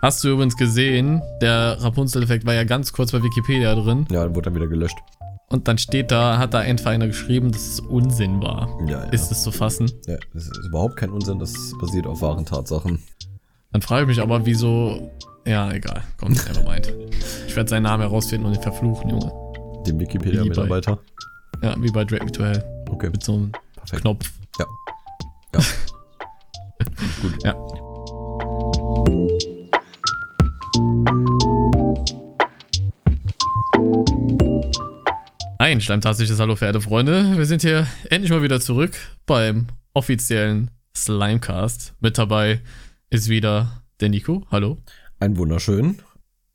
Hast du übrigens gesehen, der Rapunzel-Effekt war ja ganz kurz bei Wikipedia drin. Ja, dann wurde dann wieder gelöscht. Und dann steht da, hat da einfach einer geschrieben, dass es Unsinn war. Ja, ja. Ist es zu fassen? ja, das ist überhaupt kein Unsinn, das basiert auf wahren Tatsachen. Dann frage ich mich aber, wieso. Ja, egal. Komm, nevermind. Ich werde seinen Namen herausfinden und ihn verfluchen, Junge. Dem Wikipedia-Mitarbeiter. Ja, wie bei Drag Me to Hell. Okay, Mit so einem perfekt. Knopf. Ja. Ja. Gut. Ja. Ein schleimtastisches Hallo, verehrte Freunde. Wir sind hier endlich mal wieder zurück beim offiziellen Slimecast. Mit dabei ist wieder der Nico. Hallo. Ein wunderschön.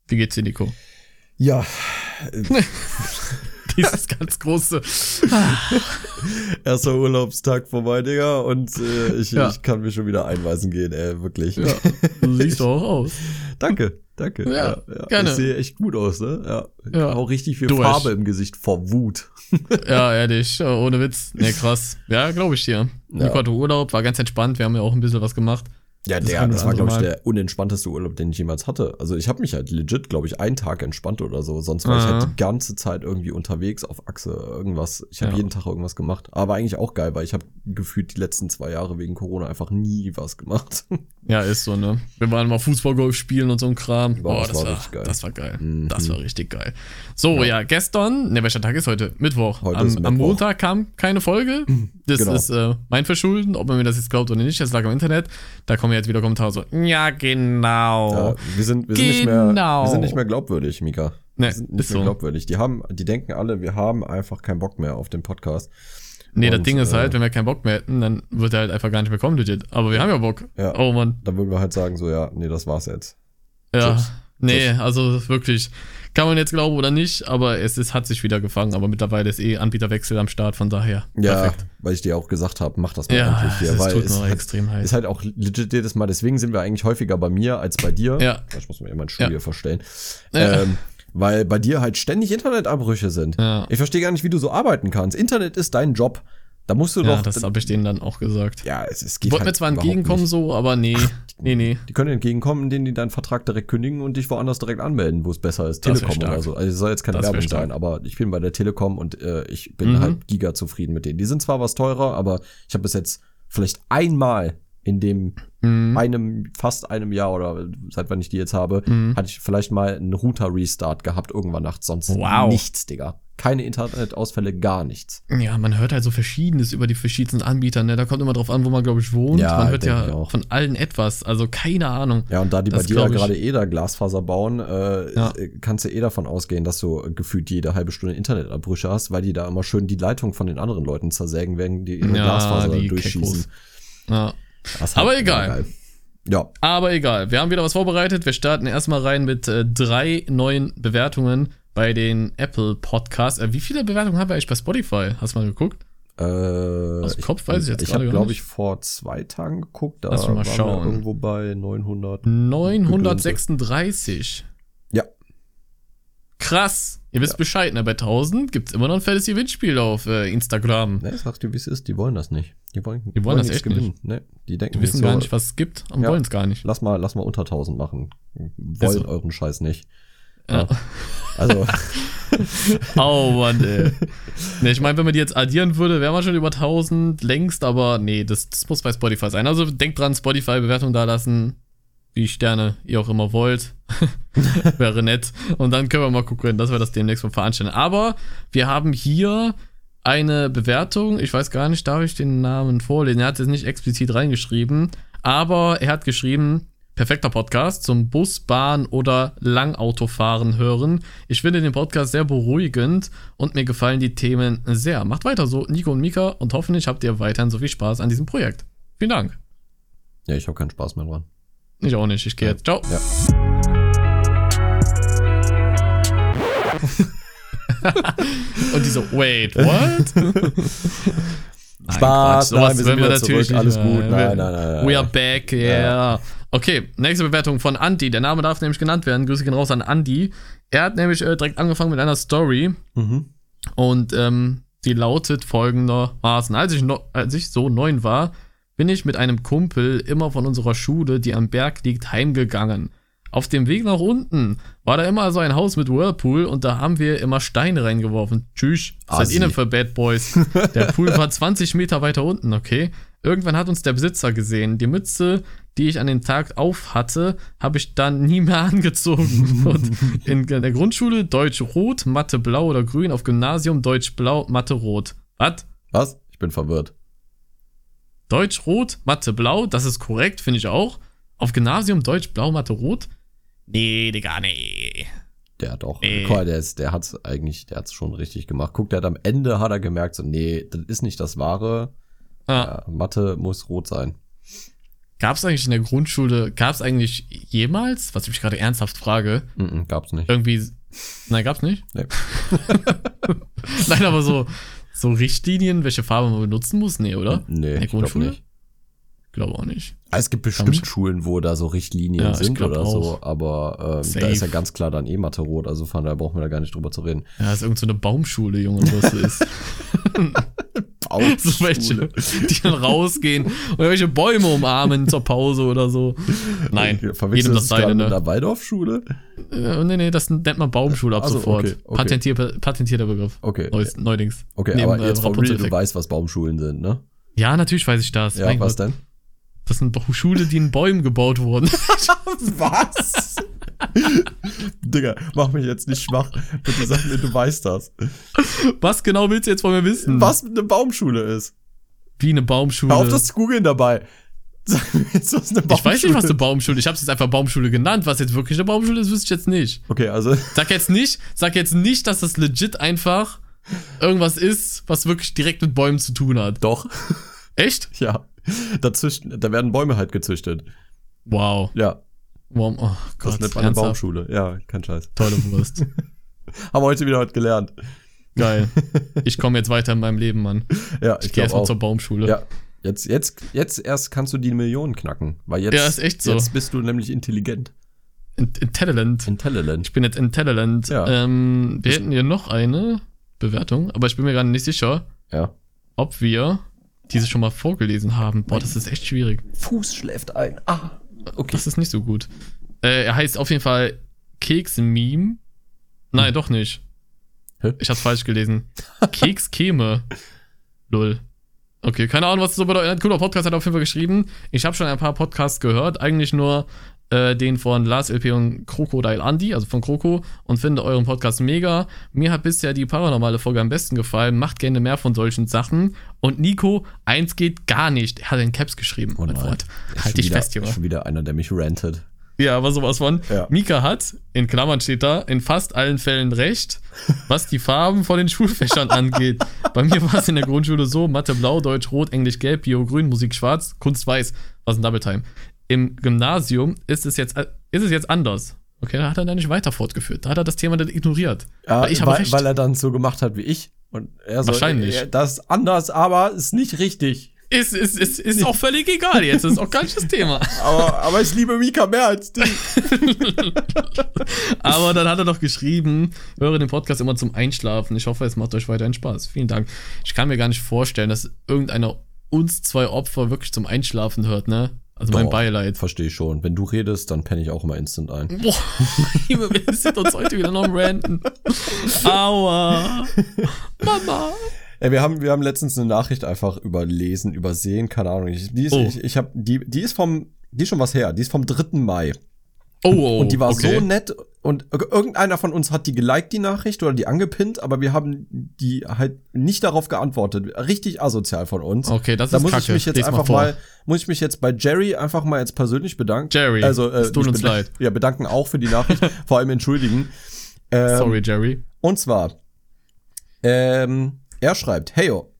Wie geht's dir, Nico? Ja, Dieses ganz große. erster Urlaubstag vorbei, Digga, und äh, ich, Ja. ich kann mir schon wieder einweisen gehen, ey, wirklich. Ja, du siehst doch auch aus. Danke, danke. Ja, gerne. Ich sehe echt gut aus, ne? Ja. Ja. Auch richtig viel Durch. Farbe im Gesicht vor Wut. Ja, ehrlich, äh, ohne Witz. Ne, krass. Ja, glaube ich dir. Nico hatte Urlaub, war ganz entspannt. Wir haben ja auch ein bisschen was gemacht. Ja, Das der, das war, glaube ich, der unentspannteste Urlaub, den ich jemals hatte. Also ich habe mich halt legit, glaube ich, einen Tag entspannt oder so. Sonst war ich Aha. halt die ganze Zeit irgendwie unterwegs auf Achse, irgendwas. Ich habe Ja. jeden Tag irgendwas gemacht. Aber eigentlich auch geil, weil ich habe gefühlt die letzten zwei Jahre wegen Corona einfach nie was gemacht. Ja, ist so, ne? Wir waren mal Fußballgolf spielen und so ein Kram. Boah, das das, war richtig geil. das war geil. Mhm. Das war richtig geil. So, ja, gestern, ne, welcher Tag ist heute? Mittwoch. Heute am, ist am Mittwoch. Montag kam keine Folge. Das Genau. ist äh, mein Verschulden, ob man mir das jetzt glaubt oder nicht. Das lag im Internet. Da kommen jetzt wieder Kommentare so, ja, genau. Ja, wir sind, wir, sind nicht mehr, Genau. wir sind nicht mehr glaubwürdig, Mika. Nee, wir sind nicht mehr so. glaubwürdig. Die haben, die denken alle, wir haben einfach keinen Bock mehr auf den Podcast. Nee, das Und, Ding ist äh, halt, wenn wir keinen Bock mehr hätten, dann wird er halt einfach gar nicht mehr kommen, legit. Aber wir haben ja Bock. Ja. Oh Mann. Da würden wir halt sagen, so, ja, nee, das war's jetzt. Ja. Tschüss. Nee, also wirklich. Kann man jetzt glauben oder nicht, aber es ist, hat sich wieder gefangen. Aber mittlerweile ist eh Anbieterwechsel am Start, von daher. Ja, Perfekt. weil ich dir auch gesagt habe, mach das mal Ja, endlich hier. es weil tut es halt, extrem heiß. ist halt auch legit jedes Mal, deswegen sind wir eigentlich häufiger bei mir als bei dir. Ja. Ich muss mir immer meinen Stuhl Ja. hier verstellen. Ja. Ähm, weil bei dir halt ständig Internetabbrüche sind. Ja. Ich verstehe gar nicht, wie du so arbeiten kannst. Internet ist dein Job. Da musst du Ja, doch. das habe ich denen dann auch gesagt. ja, es, es geht wollte halt mir zwar entgegenkommen nicht. so, aber nee. Nee, nee. Die können entgegenkommen, indem die deinen Vertrag direkt kündigen und dich woanders direkt anmelden, wo es besser ist. Das Telekom oder so. Also es soll jetzt keine Das Werbung sein, aber ich bin bei der Telekom und äh, ich bin Mhm. halt giga zufrieden mit denen. Die sind zwar was teurer, aber ich habe bis jetzt vielleicht einmal in dem Mhm. einem, fast einem Jahr oder seit wann ich die jetzt habe, Mhm. hatte ich vielleicht mal einen Router-Restart gehabt irgendwann nachts. Sonst Wow. nichts, Digga. Keine Internetausfälle, gar nichts. Ja, man hört halt so Verschiedenes über die verschiedensten Anbieter, ne? Da kommt immer drauf an, wo man, glaube ich, wohnt. Ja, man hört ja auch. von allen etwas. Also keine Ahnung. Ja, und da die Das bei dir ja gerade eh da Glasfaser bauen, äh, Ja. kannst du eh davon ausgehen, dass du gefühlt jede halbe Stunde Internetabbrüche hast, weil die da immer schön die Leitung von den anderen Leuten zersägen, während die ihre Ja, Glasfaser die durchschießen. Keckos. Ja. Das Aber egal. geil. Ja, Aber egal, wir haben wieder was vorbereitet. Wir starten erstmal rein mit äh, drei neuen Bewertungen bei den Apple Podcasts. Äh, wie viele Bewertungen haben wir eigentlich bei Spotify? Hast du mal geguckt? äh, Aus dem Kopf weiß ich jetzt Ich gerade habe, gar glaube nicht. ich, vor zwei Tagen geguckt, da Lass mal waren wir schauen. irgendwo bei 900. 936. Ja. Krass. Ihr wisst Ja. Bescheid, ne? Bei 1000 gibt's immer noch ein fettes Gewinnspiel auf äh, Instagram. Ne, sag dir, wie es ist, die wollen das nicht. Die wollen, Die wollen das nichts echt nicht. gewinnen. Die denken Die wissen jetzt gar so, nicht, was es gibt und Ja. wollen es gar nicht. Lass mal, lass mal unter 1000 machen. Wollen so. euren Scheiß nicht. Ja. Also, Oh Mann, ey. ne, ich meine, wenn man die jetzt addieren würde, wären wir schon über 1000 längst, aber nee, das, das muss bei Spotify sein. Also denkt dran, Spotify-Bewertung da lassen, wie Sterne ihr auch immer wollt. Wäre nett. Und dann können wir mal gucken, dass wir das demnächst mal veranstalten. Aber wir haben hier eine Bewertung. Ich weiß gar nicht, darf ich den Namen vorlesen? Er hat es nicht explizit reingeschrieben, aber er hat geschrieben, perfekter Podcast zum Bus, Bahn oder Langautofahren hören. Ich finde den Podcast sehr beruhigend und mir gefallen die Themen sehr. Macht weiter so, Nico und Mika, und hoffentlich habt ihr weiterhin so viel Spaß an diesem Projekt. Vielen Dank. ja, ich habe keinen Spaß mehr dran. Ich auch nicht. Ich gehe jetzt. Ciao. Ja. Und die so, wait, what? Nein, Spaß, Quatsch, sowas nein, wir sind wollen wieder zurück, alles gut, nein, Wir- nein, nein, nein. We are back, yeah. Okay, nächste Bewertung von Andy. Der Name darf nämlich genannt werden. Grüße gehen raus an Andy. Er hat nämlich äh, direkt angefangen mit einer Story Mhm. und ähm, die lautet folgendermaßen. Als ich, no, als ich so neun war, bin ich mit einem Kumpel immer von unserer Schule, die am Berg liegt, heimgegangen. Auf dem Weg nach unten war da immer so ein Haus mit Whirlpool und da haben wir immer Steine reingeworfen. Tschüss. Was seid Assi. ihr denn für Bad Boys? Der Pool war 20 Meter weiter unten, okay? Irgendwann hat uns der Besitzer gesehen. Die Mütze, die ich an den Tag auf hatte, habe ich dann nie mehr angezogen. Und in der Grundschule Deutsch rot, Mathe blau oder grün, auf Gymnasium Deutsch blau, Mathe rot. Was? Was? Ich bin verwirrt. Deutsch rot, Mathe blau, das ist korrekt, finde ich auch. Auf Gymnasium Deutsch blau, Mathe rot? Nee, Digga, nee. Der hat auch, Nee. mal, der, ist, der hat's eigentlich, der hat's schon richtig gemacht. Guck, der hat am Ende, hat er gemerkt, so, nee, das ist nicht das Wahre. Ah, Ja, Mathe muss rot sein. Gab es eigentlich in der Grundschule, gab es eigentlich jemals, was ich mich gerade ernsthaft frage, Mhm, gab's nicht. irgendwie. Nein, gab's nicht? Nee. Nein, aber so, so Richtlinien, welche Farbe man benutzen muss? Nee, oder? Nee, In der ich Grundschule? nicht. Glaube auch nicht. Ah, Es gibt bestimmt Schulen, wo da so Richtlinien Ja, sind oder so, auch. aber ähm, da ist ja ganz klar dann eh Mathe rot, also von daher brauchen wir da gar nicht drüber zu reden. Ja, ist irgend so eine Baumschule, Junge, was so ist. so welche, die dann rausgehen und welche Bäume umarmen zur Pause oder so. Nein, jedem Verwechselst das das seine, ne? der Waldorfschule? Äh, nee, nee, das nennt man Baumschule ab Ach so, sofort. okay, okay. Patentier, patentierter Begriff. Okay. Neues, Neudings. Okay, Neben, aber äh, jetzt for real, du weißt, was Baumschulen sind, ne? Ja, natürlich weiß ich das. Ja, Mein was Gott. denn? Das sind Bau- Schule, die in Bäumen gebaut wurden. Was? Digga, mach mich jetzt nicht schwach. Bitte sag mir, du weißt das. Was genau willst du jetzt von mir wissen? Was eine Baumschule ist. Wie eine Baumschule. Hör auf das zu googeln dabei. Sag mir jetzt, was eine Baumschule ich weiß nicht, was eine Baumschule ist. Ich habe es jetzt einfach Baumschule genannt. Was jetzt wirklich eine Baumschule ist, wüsste ich jetzt nicht. Okay, also, Sag jetzt nicht, sag jetzt nicht, dass das legit einfach irgendwas ist, was wirklich direkt mit Bäumen zu tun hat. doch. Echt? Ja. Da, züchten, da werden Bäume halt gezüchtet. Wow. Ja, wow. Oh das Gott, nennt man eine? Baumschule. Ja, kein Scheiß. Tolle Wurst. Haben wir heute wieder was gelernt. Geil. Ich komme jetzt weiter in meinem Leben, Mann. Ja, Ich, ich, gehe erstmal zur Baumschule. Ja, jetzt, jetzt, jetzt erst kannst du die Millionen knacken. Weil jetzt, Ja, ist echt so. jetzt bist du nämlich intelligent. In- Intelligent. Intelligent. Ich bin jetzt intelligent. Ja. Ähm, wir hätten hier noch eine Bewertung, aber ich bin mir gerade nicht sicher, Ja. ob wir diese schon mal vorgelesen haben. Boah, das ist echt schwierig. Fuß schläft ein. Ah. Okay. Das ist nicht so gut. Äh, er heißt auf jeden Fall Keks-Meme. Nein, doch nicht. Hä? Ich hab's falsch gelesen. Keks käme. Lol. Okay, keine Ahnung, was das so bedeutet. Cooler Podcast hat auf jeden Fall geschrieben. Ich habe schon ein paar Podcasts gehört, eigentlich nur äh, den von Lars LP und Crocodile Andy, also von Kroko, und finde euren Podcast mega. Mir hat bisher die paranormale Folge am besten gefallen. Macht gerne mehr von solchen Sachen. Und Nico, eins geht gar nicht. Er hat in Caps geschrieben. Oh Halt schon dich wieder, fest, Junge. Schon wieder einer, der mich rantet. Ja, aber sowas von. Ja. Mika hat, in Klammern steht da, in fast allen Fällen recht, was die Farben von den Schulfächern angeht. Bei mir war es in der Grundschule so, Mathe blau, Deutsch rot, Englisch gelb, Bio grün, Musik schwarz, Kunst weiß. Was ein Double Time. Im Gymnasium ist es jetzt, ist es jetzt anders. Okay, da hat er dann nicht weiter fortgeführt. Da hat er das Thema dann ignoriert. Ja, Weil ich habe weil, weil er dann so gemacht hat wie ich. Und er so, Wahrscheinlich. äh, Das ist anders, aber ist nicht richtig. Ist, ist, ist, ist auch völlig egal jetzt. Ist auch gar nicht das Thema. Aber, aber ich liebe Mika mehr als dich. Aber dann hat er doch geschrieben, höre den Podcast immer zum Einschlafen. Ich hoffe, es macht euch weiterhin Spaß. Vielen Dank. Ich kann mir gar nicht vorstellen, dass irgendeiner uns zwei Opfer wirklich zum Einschlafen hört, ne? Also mein Doch, Beileid. Verstehe ich schon. Wenn du redest, dann penne ich auch immer instant ein. Boah, wir sind uns heute wieder noch am Ranten. Aua. Mama. Ey, wir haben, wir haben letztens eine Nachricht einfach überlesen, übersehen, keine Ahnung. Ich, die ist, Oh. ich, ich hab, die, die ist vom, die ist schon was her. Die ist vom 3. Mai. Oh, oh, Und die war okay. so nett und ir- irgendeiner von uns hat die geliked, die Nachricht, oder die angepinnt, aber wir haben die halt nicht darauf geantwortet. Richtig asozial von uns. Okay, das da ist muss kacke. ich mich jetzt Lies einfach vor. mal, muss ich mich jetzt bei Jerry einfach mal jetzt persönlich bedanken. Jerry, also, äh, es tut uns leid. Ja, bedanken auch für die Nachricht, vor allem entschuldigen. Ähm, Sorry, Jerry. Und zwar, ähm, er schreibt, heyo,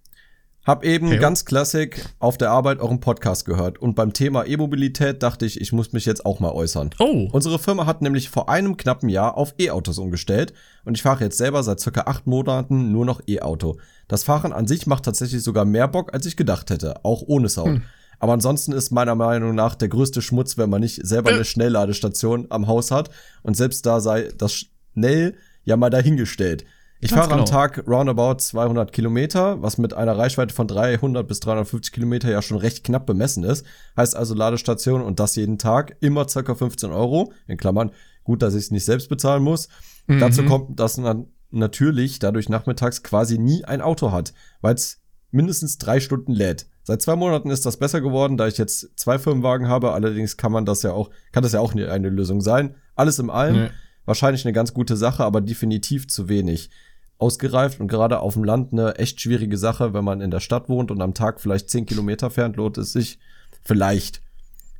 hab eben Heyo. ganz klassik auf der Arbeit euren Podcast gehört und beim Thema E-Mobilität dachte ich, ich muss mich jetzt auch mal äußern. Oh, Unsere Firma hat nämlich vor einem knappen Jahr auf E-Autos umgestellt und ich fahre jetzt selber seit circa acht Monaten nur noch E-Auto. Das Fahren an sich macht tatsächlich sogar mehr Bock, als ich gedacht hätte, auch ohne Sound. Aber ansonsten ist meiner Meinung nach der größte Schmutz, wenn man nicht selber eine Schnellladestation am Haus hat und selbst da sei das schnell ja mal dahingestellt. Ich Ganz fahre am genau. Tag roundabout 200 Kilometer, was mit einer Reichweite von 300 bis 350 Kilometer ja schon recht knapp bemessen ist. Heißt also Ladestation und das jeden Tag, immer circa 15 Euro. In Klammern, gut, dass ich es nicht selbst bezahlen muss. Mhm. Dazu kommt, dass man natürlich dadurch nachmittags quasi nie ein Auto hat, weil es mindestens drei Stunden lädt. Seit zwei Monaten ist das besser geworden, da ich jetzt zwei Firmenwagen habe. Allerdings kann man das ja auch, kann das ja auch eine Lösung sein. Alles im allem Nee. Wahrscheinlich eine ganz gute Sache, aber definitiv zu wenig. Ausgereift und gerade auf dem Land eine echt schwierige Sache, wenn man in der Stadt wohnt und am Tag vielleicht 10 Kilometer fährt, lohnt es sich vielleicht.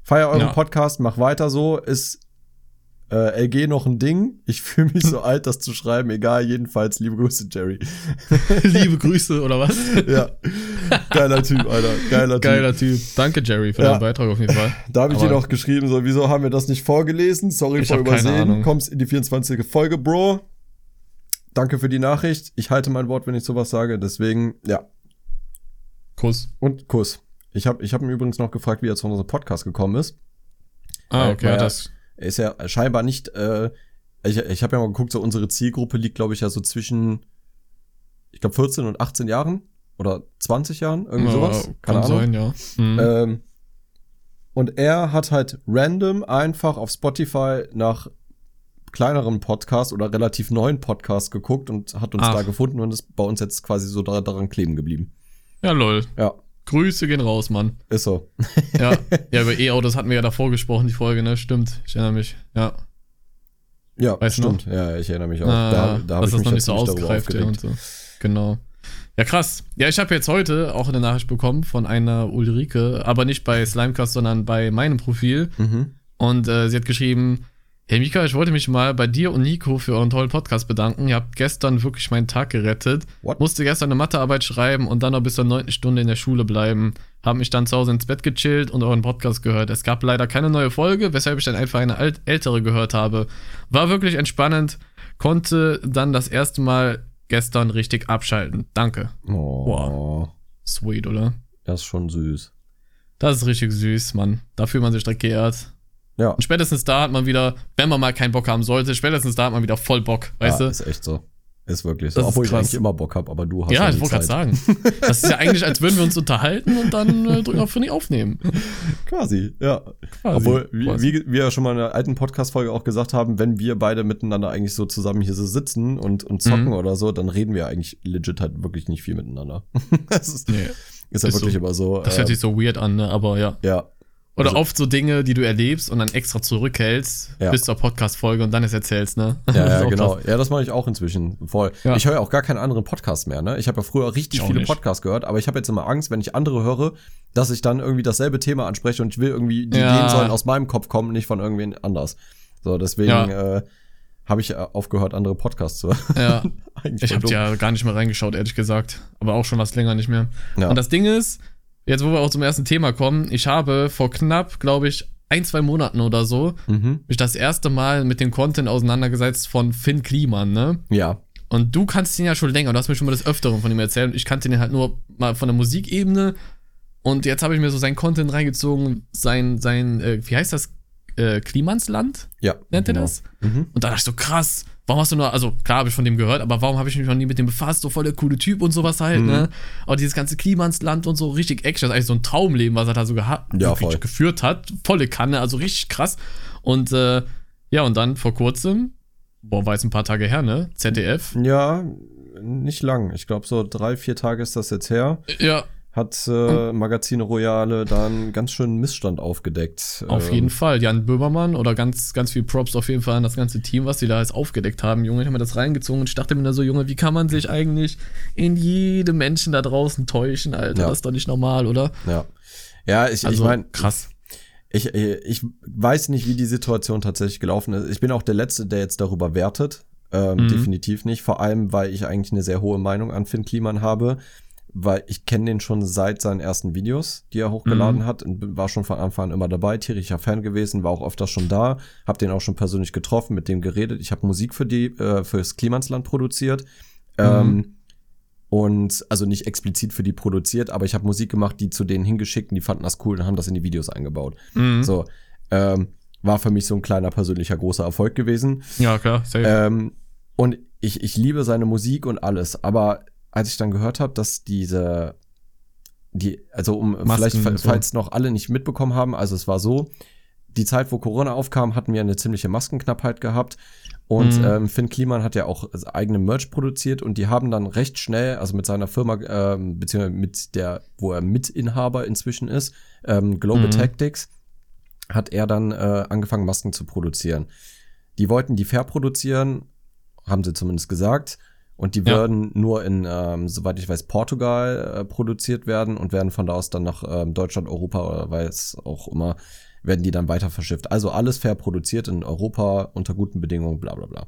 Feier euren Ja. Podcast, mach weiter so. Ist äh, LG noch ein Ding? Ich fühle mich so alt, das zu schreiben. Egal, jedenfalls, liebe Grüße, Jerry. Liebe Grüße, oder was? ja, geiler Typ, Alter. Geiler Typ. Geiler Typ. Danke, Jerry, für Ja. deinen Beitrag auf jeden Fall. Da habe ich dir noch geschrieben, so, wieso haben wir das nicht vorgelesen? Sorry Ich vor Übersehen. Kommst in die 24. Folge, Bro. Danke für die Nachricht. Ich halte mein Wort, wenn ich sowas sage. Deswegen, ja. Kuss. Und Kuss. Ich habe ich hab ihn übrigens noch gefragt, wie er zu unserem Podcast gekommen ist. Ah, okay, naja, das. Er ist ja scheinbar nicht, äh, ich, ich habe ja mal geguckt, so unsere Zielgruppe liegt, glaube ich, ja so zwischen, ich glaube, 14 und 18 Jahren oder 20 Jahren, irgendwie sowas. Ja, kann sein, ja. Mhm. Ähm, und er hat halt random einfach auf Spotify nach kleineren Podcasts oder relativ neuen Podcasts geguckt und hat uns Ach. da gefunden und ist bei uns jetzt quasi so da, daran kleben geblieben. ja, lol. Ja, Grüße gehen raus, Mann. ist so. Ja, ja über E-Autos hatten wir ja davor gesprochen, die Folge, ne? Stimmt. Ich erinnere mich. Ja. Ja, Weißt du stimmt. Ja, ja, ich erinnere mich auch. Ah, da da habe ich das mich noch nicht so ausgereift ja, und so. Genau. Ja, krass. Ja, ich habe jetzt heute auch eine Nachricht bekommen von einer Ulrike, aber nicht bei Slimecast, sondern bei meinem Profil. Mhm. Und äh, sie hat geschrieben, Hey Mika, ich wollte mich mal bei dir und Nico für euren tollen Podcast bedanken. Ihr habt gestern wirklich meinen Tag gerettet. What? Musste gestern eine Mathearbeit schreiben und dann noch bis zur neunten Stunde in der Schule bleiben. Hab mich dann zu Hause ins Bett gechillt und euren Podcast gehört. Es gab leider keine neue Folge, weshalb ich dann einfach eine ältere gehört habe. War wirklich entspannend. Konnte dann das erste Mal gestern richtig abschalten. Danke. Oh, Sweet, oder? das ist schon süß. Das ist richtig süß, Mann. Da fühlt man sich direkt geehrt. Ja, Und spätestens da hat man wieder, wenn man mal keinen Bock haben sollte, spätestens da hat man wieder voll Bock, weißt ja du? ist echt so. Ist wirklich so. Das Obwohl ich eigentlich immer Bock habe, aber du hast Ja, die ich wollte gerade sagen. Das ist ja eigentlich, als würden wir uns unterhalten und dann äh, drücken auf nicht aufnehmen. Quasi, ja. Quasi. Obwohl, wie, Quasi. wie wir ja schon mal in einer alten Podcast-Folge auch gesagt haben, wenn wir beide miteinander eigentlich so zusammen hier so sitzen und, und zocken Mhm. oder so, dann reden wir eigentlich legit halt wirklich nicht viel miteinander. das ist, Nee, ist ja ist wirklich so. immer so. das hört ähm, sich so weird an, ne? aber ja. ja, Oder Also- oft so Dinge, die du erlebst und dann extra zurückhältst Ja. bis zur Podcast-Folge und dann es erzählst, ne? Das ja, ja genau. krass. Ja, das mache ich auch inzwischen voll. Ja. Ich höre auch gar keinen anderen Podcast mehr. Ne? Ich habe ja früher richtig Ich viele. Podcasts gehört, aber ich habe jetzt immer Angst, wenn ich andere höre, dass ich dann irgendwie dasselbe Thema anspreche und ich will irgendwie, die Ja. Ideen sollen aus meinem Kopf kommen, nicht von irgendwen anders. So, deswegen äh, habe ich äh, aufgehört, andere Podcasts zu hören. Ja. Ich habe ja gar nicht mehr reingeschaut, ehrlich gesagt. Aber auch schon was länger nicht mehr. Und das Ding ist, jetzt wo wir auch zum ersten Thema kommen, ich habe vor knapp, glaube ich, ein, zwei Monaten oder so, Mhm. mich das erste Mal mit dem Content auseinandergesetzt von Finn Kliman, ne? Ja. Und du kannst ihn ja schon länger, du hast mir schon mal des Öfteren von ihm erzählt ich kannte den halt nur mal von der Musikebene. Und jetzt habe ich mir so sein Content reingezogen, sein, sein, äh, wie heißt das? Äh, Klimansland? Ja. Nennt er genau. das? Mhm. Und da dachte ich so, krass, warum hast du nur, also klar habe ich von dem gehört, aber warum habe ich mich noch nie mit dem befasst? So voll der coole Typ und sowas halt, Mhm. ne? Aber dieses ganze Klimansland und so, richtig Action, das ist eigentlich so ein Traumleben, was er da so geha- Ja, geführt hat. Volle Kanne, also richtig krass. Und äh, ja, und dann vor kurzem, boah, war jetzt ein paar Tage her, ne? ZDF. Ja, nicht lang. Ich glaube, so drei, vier Tage ist das jetzt her. Ja, Hat äh, Magazine Royale dann ganz schön Missstand aufgedeckt. auf Ähm, jeden Fall. Jan Böhmermann oder ganz, ganz viel Props auf jeden Fall an das ganze Team, was die da jetzt aufgedeckt haben. Junge, ich habe mir das reingezogen und ich dachte mir da so, Junge, wie kann man sich eigentlich in jedem Menschen da draußen täuschen, Alter? Ja. Das ist doch nicht normal, oder? Ja. Ja, ich, Also, ich meine, krass. ich, ich weiß nicht, wie die Situation tatsächlich gelaufen ist. Ich bin auch der Letzte, der jetzt darüber wertet. Ähm, Mhm. Definitiv nicht. Vor allem, weil ich eigentlich eine sehr hohe Meinung an Finn Kliman habe. Weil ich kenne den schon seit seinen ersten Videos, die er hochgeladen Mhm. hat und war schon von Anfang an immer dabei, tierischer Fan gewesen, war auch öfter schon da, hab den auch schon persönlich getroffen, mit dem geredet. Ich habe Musik für die, äh, fürs Klimansland produziert. Mhm. Ähm, und also nicht explizit für die produziert, aber ich habe Musik gemacht, die zu denen hingeschickt und die fanden das cool und haben das in die Videos eingebaut. Mhm. So, ähm, war für mich so ein kleiner persönlicher großer Erfolg gewesen. Ja, klar, safe. Ähm, und ich, ich liebe seine Musik und alles, aber als ich dann gehört habe, dass diese, die, also um Masken vielleicht, so. falls noch alle nicht mitbekommen haben, also es war so, die Zeit, wo Corona aufkam, hatten wir eine ziemliche Maskenknappheit gehabt. Und Mhm. ähm, Finn Kliman hat ja auch eigene Merch produziert und die haben dann recht schnell, also mit seiner Firma, ähm, beziehungsweise mit der, wo er Mitinhaber inzwischen ist, ähm, Global Mhm. Tactics, hat er dann äh, angefangen, Masken zu produzieren. Die wollten die fair produzieren, haben sie zumindest gesagt. Und die Ja. würden nur in, ähm, soweit ich weiß, Portugal äh, produziert werden und werden von da aus dann nach ähm, Deutschland, Europa oder weiß auch immer, werden die dann weiter verschifft. Also alles fair produziert in Europa unter guten Bedingungen, bla bla bla.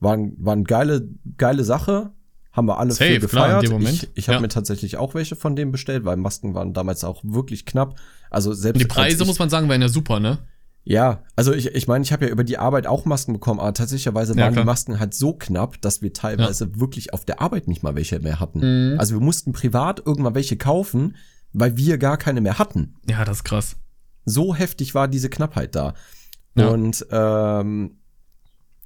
War, ein- war eine geile, geile Sache. Haben wir alle Safe, klar, in gefeiert. Moment. Ich, ich habe Ja. mir tatsächlich auch welche von denen bestellt, weil Masken waren damals auch wirklich knapp. Also selbst Die als Preise, ich, muss man sagen, wären ja super, ne? Ja, also ich, ich meine, ich habe ja über die Arbeit auch Masken bekommen, aber tatsächlicherweise Ja, waren klar. die Masken halt so knapp, dass wir teilweise wirklich auf der Arbeit nicht mal welche mehr hatten. Mhm. Also wir mussten privat irgendwann welche kaufen, weil wir gar keine mehr hatten. Ja, das ist krass. So heftig war diese Knappheit da. Ja. Und ähm,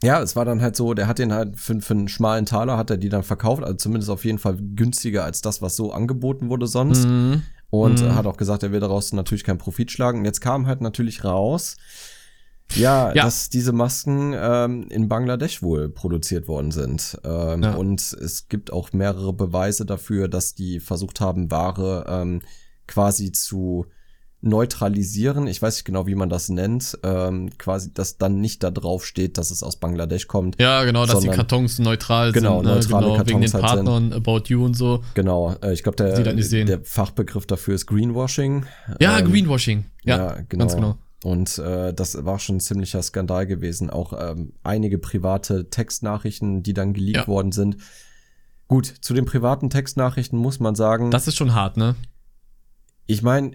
ja, es war dann halt so, der hat den halt für, für einen schmalen Taler hat er die dann verkauft, also zumindest auf jeden Fall günstiger als das, was so angeboten wurde sonst. Mhm. Und Mhm. hat auch gesagt, er will daraus natürlich keinen Profit schlagen. Und jetzt kam halt natürlich raus, ja, Ja. dass diese Masken ähm, in Bangladesch wohl produziert worden sind. Ähm, Ja. Und es gibt auch mehrere Beweise dafür, dass die versucht haben, Ware ähm, quasi zu neutralisieren. Ich weiß nicht genau, wie man das nennt. Ähm, quasi, dass dann nicht da drauf steht, dass es aus Bangladesch kommt. Ja, genau, dass die Kartons neutral Genau, sind. Ne? neutrale genau, wegen den Kartons halt sind. Partnern, About You und so. Genau, äh, ich glaube, der, der Fachbegriff dafür ist Greenwashing. Ja, Ähm, Greenwashing. Ja, genau. ganz genau. Und äh, das war schon ein ziemlicher Skandal gewesen. Auch ähm, einige private Textnachrichten, die dann geleakt Ja. worden sind. Gut, zu den privaten Textnachrichten muss man sagen, Das ist schon hart, ne? ich meine,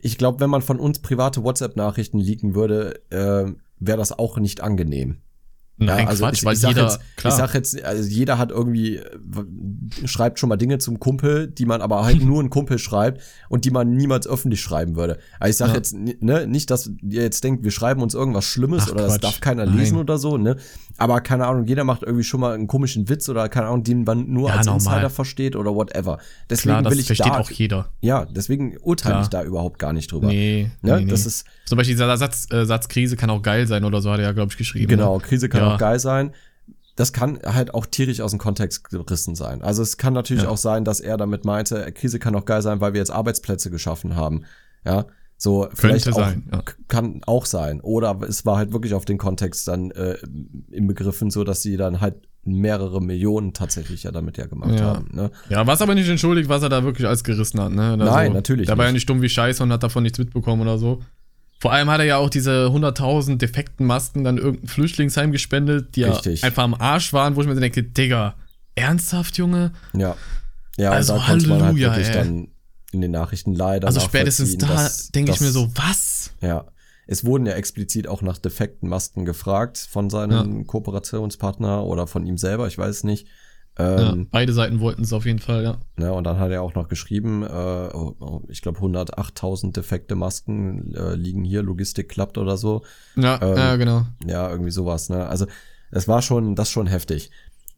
ich glaube, wenn man von uns private WhatsApp-Nachrichten leaken würde, äh, wäre das auch nicht angenehm. Nein, also Quatsch, ich, weil ich sag jeder, jetzt, klar. ich sag jetzt, also jeder hat irgendwie, schreibt schon mal Dinge zum Kumpel, die man aber halt nur ein Kumpel schreibt und die man niemals öffentlich schreiben würde. Also ich sag Ja. jetzt, ne, nicht, dass ihr jetzt denkt, wir schreiben uns irgendwas Schlimmes Ach, oder das Quatsch. darf keiner Nein. lesen oder so, ne? Aber keine Ahnung, jeder macht irgendwie schon mal einen komischen Witz oder keine Ahnung, den man nur Ja, als normal. Insider versteht oder whatever. Deswegen Klar, das will ich versteht da, auch jeder. ja, deswegen urteile ich da überhaupt gar nicht drüber. Nee, Ne? nee, nee. Das ist, Zum Beispiel dieser Satz, äh, Satz Krise kann auch geil sein oder so, hat er ja, glaube ich, geschrieben. Genau, Ne? Krise kann Ja. auch geil sein. Das kann halt auch tierisch aus dem Kontext gerissen sein. Also es kann natürlich Ja. auch sein, dass er damit meinte, Krise kann auch geil sein, weil wir jetzt Arbeitsplätze geschaffen haben. Ja, so vielleicht auch, sein, ja. kann auch sein. Oder es war halt wirklich auf den Kontext dann äh, im Begriffen so, dass sie dann halt mehrere Millionen tatsächlich ja damit ja gemacht Ja. haben. Ne? Ja, was aber nicht entschuldigt, was er da wirklich als gerissen hat, ne? Oder Nein, so. natürlich Der war ja nicht. nicht dumm wie Scheiße und hat davon nichts mitbekommen oder so. Vor allem hat er ja auch diese 100.000 defekten Masken dann irgendein Flüchtlingsheim gespendet, die Richtig. ja einfach am Arsch waren, wo ich mir denke, Digga, ernsthaft, Junge? Ja. Ja, Also und da konnte man halt Halleluja, wirklich ey. dann in den Nachrichten leider Also spätestens da denke ich mir so, was? Ja. Es wurden ja explizit auch nach defekten Masken gefragt von seinem Kooperationspartner oder von ihm selber, ich weiß es nicht. Ja, Ähm, beide Seiten wollten es auf jeden Fall, ja. ne, und dann hat er auch noch geschrieben, äh, oh, oh, ich glaube 108.000 defekte Masken äh, liegen hier, Logistik klappt oder so. Ja, Ähm, ja genau. Ja, irgendwie sowas. Ne? Also es war schon, das schon heftig.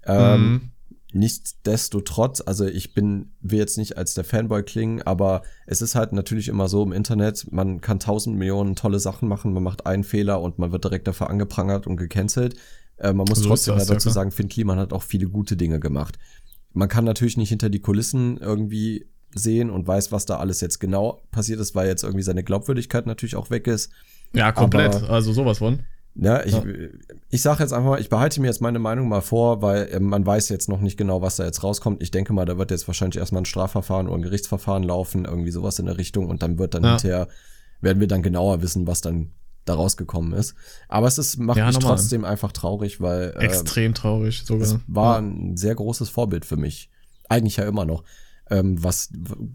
Ähm, Mhm. Nichtsdestotrotz, also ich bin, will jetzt nicht als der Fanboy klingen, aber es ist halt natürlich immer so im Internet, man kann tausend Millionen tolle Sachen machen, man macht einen Fehler und man wird direkt dafür angeprangert und gecancelt. Äh, man muss So ist trotzdem das, dazu ja, sagen, Finn Kliman hat auch viele gute Dinge gemacht. Man kann natürlich nicht hinter die Kulissen irgendwie sehen und weiß, was da alles jetzt genau passiert ist, weil jetzt irgendwie seine Glaubwürdigkeit natürlich auch weg ist. Ja, komplett. aber- also sowas von. Ja, ich, Ja. ich sage jetzt einfach mal, ich behalte mir jetzt meine Meinung mal vor, weil äh, man weiß jetzt noch nicht genau, was da jetzt rauskommt. Ich denke mal, da wird jetzt wahrscheinlich erstmal ein Strafverfahren oder ein Gerichtsverfahren laufen, irgendwie sowas in der Richtung und dann wird dann Ja. hinterher, werden wir dann genauer wissen, was dann da rausgekommen ist. Aber es ist, macht Ja, mich trotzdem einfach traurig, weil äh, Extrem traurig sogar. es war ja. ein sehr großes Vorbild für mich. Eigentlich ja immer noch, ähm, was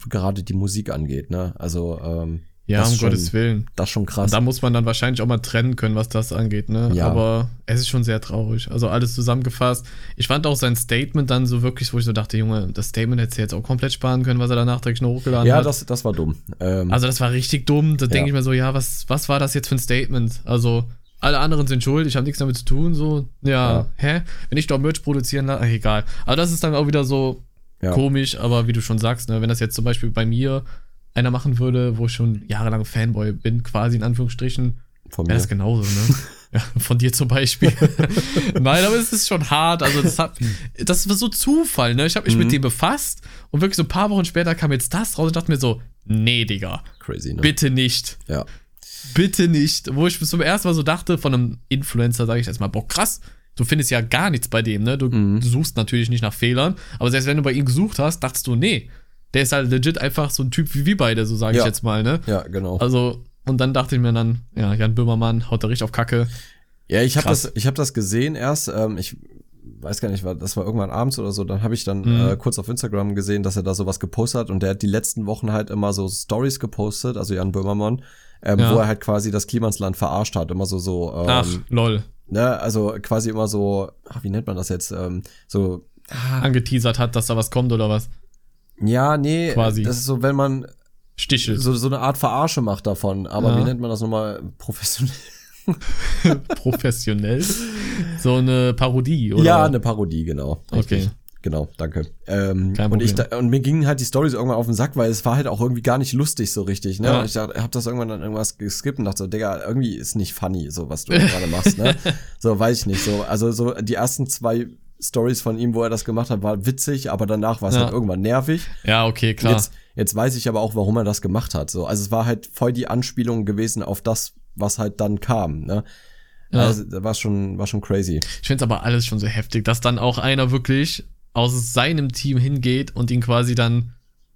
gerade die Musik angeht. Ne? Also ähm, ja, um schon, Gottes Willen. das ist schon krass. Und da muss man dann wahrscheinlich auch mal trennen können, was das angeht, ne? Ja. Aber es ist schon sehr traurig. Also alles zusammengefasst. Ich fand auch sein Statement dann so wirklich, wo ich so dachte, Junge, das Statement hätte jetzt auch komplett sparen können, was er danach direkt noch hochgeladen ja, hat. das, das war dumm. Ähm, also das war richtig dumm. Da Ja. denke ich mir so, ja, was, was war das jetzt für ein Statement? Also, alle anderen sind schuld, ich habe nichts damit zu tun, so, ja, Ja. hä? Wenn ich doch Merch produzieren lasse, egal. Aber das ist dann auch wieder so Ja. komisch, aber wie du schon sagst, ne, wenn das jetzt zum Beispiel bei mir einer machen würde, wo ich schon jahrelang Fanboy bin, quasi in Anführungsstrichen, Von mir. das genauso, ne? ja, von dir zum Beispiel. Nein, aber es ist schon hart. Also, das, hat, das war so Zufall, ne? Ich habe mich Mhm. mit dem befasst und wirklich so ein paar Wochen später kam jetzt das raus und dachte mir so, nee, Digga, Crazy, ne? bitte nicht. Ja. Bitte nicht. Wo ich zum ersten Mal so dachte, von einem Influencer, sage ich erstmal, boah, krass, du findest ja gar nichts bei dem, ne? Du, Mhm. du suchst natürlich nicht nach Fehlern, aber selbst wenn du bei ihm gesucht hast, dachtest du, nee, der ist halt legit einfach so ein Typ wie wir beide, so sage Ja. ich jetzt mal, ne? Ja, genau. Also, und dann dachte ich mir dann, ja, Jan Böhmermann haut da richtig auf Kacke. Ja, ich habe das, ich hab das gesehen erst. Ähm, ich weiß gar nicht, war, das war irgendwann abends oder so. Dann habe ich dann Mhm. äh, kurz auf Instagram gesehen, dass er da sowas gepostet hat. Und der hat die letzten Wochen halt immer so Stories gepostet, also Jan Böhmermann, ähm, Ja. wo er halt quasi das Klimansland verarscht hat. Immer so, so, ähm, Ach, lol. ne, also quasi immer so, ach, wie nennt man das jetzt? Ähm, so, Angeteasert hat, dass da was kommt oder was? Ja, nee, Quasi. das ist so, wenn man Stiche. so, so eine Art Verarsche macht davon. Aber Ja. wie nennt man das nochmal? Professionell. Professionell. So eine Parodie, oder? Ja, eine Parodie, genau. Richtig. Okay. Genau, danke. Ähm, und, ich, da- und mir gingen halt die Stories irgendwann auf den Sack, weil es war halt auch irgendwie gar nicht lustig so richtig. Ne? Ja. Ich dachte, hab das irgendwann dann irgendwas geskippt und dachte so, Digga, irgendwie ist nicht funny, so was du gerade machst. Ne? So, weiß ich nicht. So, also so die ersten zwei Stories von ihm, wo er das gemacht hat, war witzig, aber danach war es Ja. halt irgendwann nervig. Ja, okay, klar. Jetzt, jetzt weiß ich aber auch, warum er das gemacht hat. So, also es war halt voll die Anspielung gewesen auf das, was halt dann kam. Ne? Ja. Also, das war schon, war schon crazy. Ich finde es aber alles schon so heftig, dass dann auch einer wirklich aus seinem Team hingeht und ihn quasi dann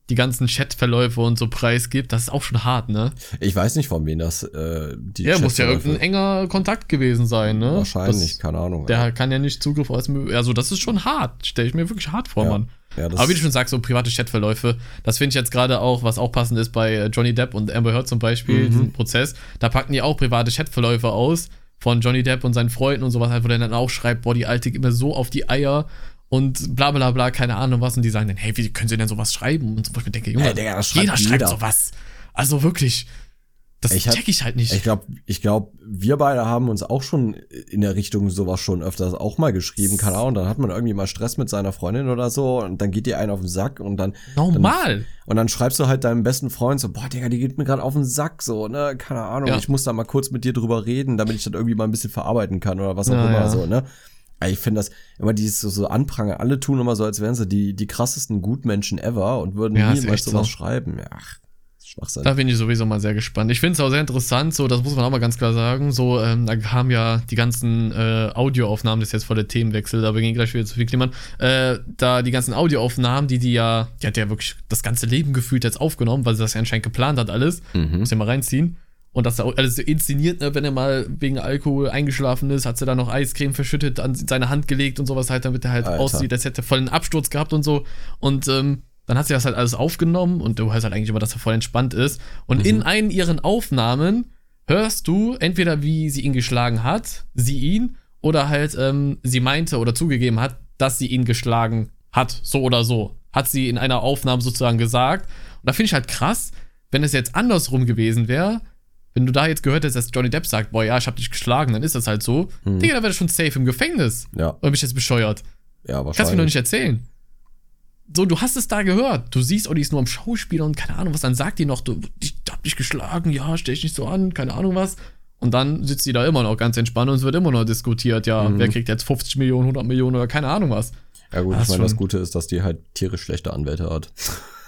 die ganzen Chatverläufe und so preisgibt. Das ist auch schon hart, ne? Ich weiß nicht, von wem das äh, die Ja, muss ja irgendein enger Kontakt gewesen sein, ne? Wahrscheinlich, Das, keine Ahnung. der kann ja nicht Zugriff aus dem. Also, das ist schon hart. Stelle ich mir wirklich hart vor, ja. Mann. Ja, das Aber wie du schon sagst, so private Chatverläufe, das finde ich jetzt gerade auch, was auch passend ist bei äh, Johnny Depp und Amber Heard zum Beispiel, Mhm. diesen Prozess. Da packen die auch private Chatverläufe aus von Johnny Depp und seinen Freunden und sowas, halt, wo der dann auch schreibt, boah, die Alte gibt mir so auf die Eier und bla bla bla, keine Ahnung was. Und die sagen dann, hey, wie können sie denn sowas schreiben? Und so, wo ich mir denke, Junge, Hey, Digga, schreibt jeder schreibt jeder. sowas. Also wirklich, das Ich hab- check ich halt nicht. Ich glaube, ich glaub, wir beide haben uns auch schon in der Richtung sowas schon öfters auch mal geschrieben. Keine Ahnung, dann hat man irgendwie mal Stress mit seiner Freundin oder so und dann geht dir einen auf den Sack und dann Normal. und dann schreibst du halt deinem besten Freund so, boah, Digga, die geht mir gerade auf den Sack so, ne, keine Ahnung, Ja. ich muss da mal kurz mit dir drüber reden, damit ich das irgendwie mal ein bisschen verarbeiten kann oder was auch Ja, immer ja. so, ne? Ich finde das immer dieses so, so Anprangern. Alle tun immer so, als wären sie die, die krassesten Gutmenschen ever und würden Ja, niemals sowas so. schreiben. Ja, ach, Schwachsinn. Da bin ich sowieso mal sehr gespannt. Ich finde es auch sehr interessant, so, das muss man auch mal ganz klar sagen. So, ähm, da kamen ja die ganzen äh, Audioaufnahmen, das ist jetzt voll der Themenwechsel, aber gehen gleich wieder zu viel Kliman. Äh, da die ganzen Audioaufnahmen, die die ja, die hat ja wirklich das ganze Leben gefühlt jetzt aufgenommen, weil sie das ja anscheinend geplant hat, alles. Mhm. Muss ja mal reinziehen. Und das auch alles so inszeniert, ne, wenn er mal wegen Alkohol eingeschlafen ist, hat sie da noch Eiscreme verschüttet, an seine Hand gelegt und sowas halt, damit er halt Alter. aussieht, als hätte er voll einen Absturz gehabt und so. Und ähm, dann hat sie das halt alles aufgenommen und du hörst halt eigentlich immer, dass er voll entspannt ist. Und in einen ihren Aufnahmen hörst du entweder, wie sie ihn geschlagen hat, sie ihn, oder halt ähm, sie meinte oder zugegeben hat, dass sie ihn geschlagen hat, so oder so. Hat sie in einer Aufnahme sozusagen gesagt. Und da finde ich halt krass, wenn es jetzt andersrum gewesen wäre, wenn du da jetzt gehört hättest, dass Johnny Depp sagt, boah, ja, ich hab dich geschlagen, dann ist das halt so. Digga, dann wäre schon safe im Gefängnis. Ja, Oder bin ich jetzt bescheuert? ja, wahrscheinlich. Kannst du mir doch nicht erzählen. So, du hast es da gehört. Du siehst, oh, die ist nur am Schauspieler und keine Ahnung was. Dann sagt die noch, du, ich hab dich geschlagen, ja, stell dich nicht so an, keine Ahnung was. Und dann sitzt die da immer noch ganz entspannt und es wird immer noch diskutiert, ja, Mhm. wer kriegt jetzt 50 Millionen, 100 Millionen oder keine Ahnung was. Ja gut, Das ich meine, das Gute ist, dass die halt tierisch schlechte Anwälte hat.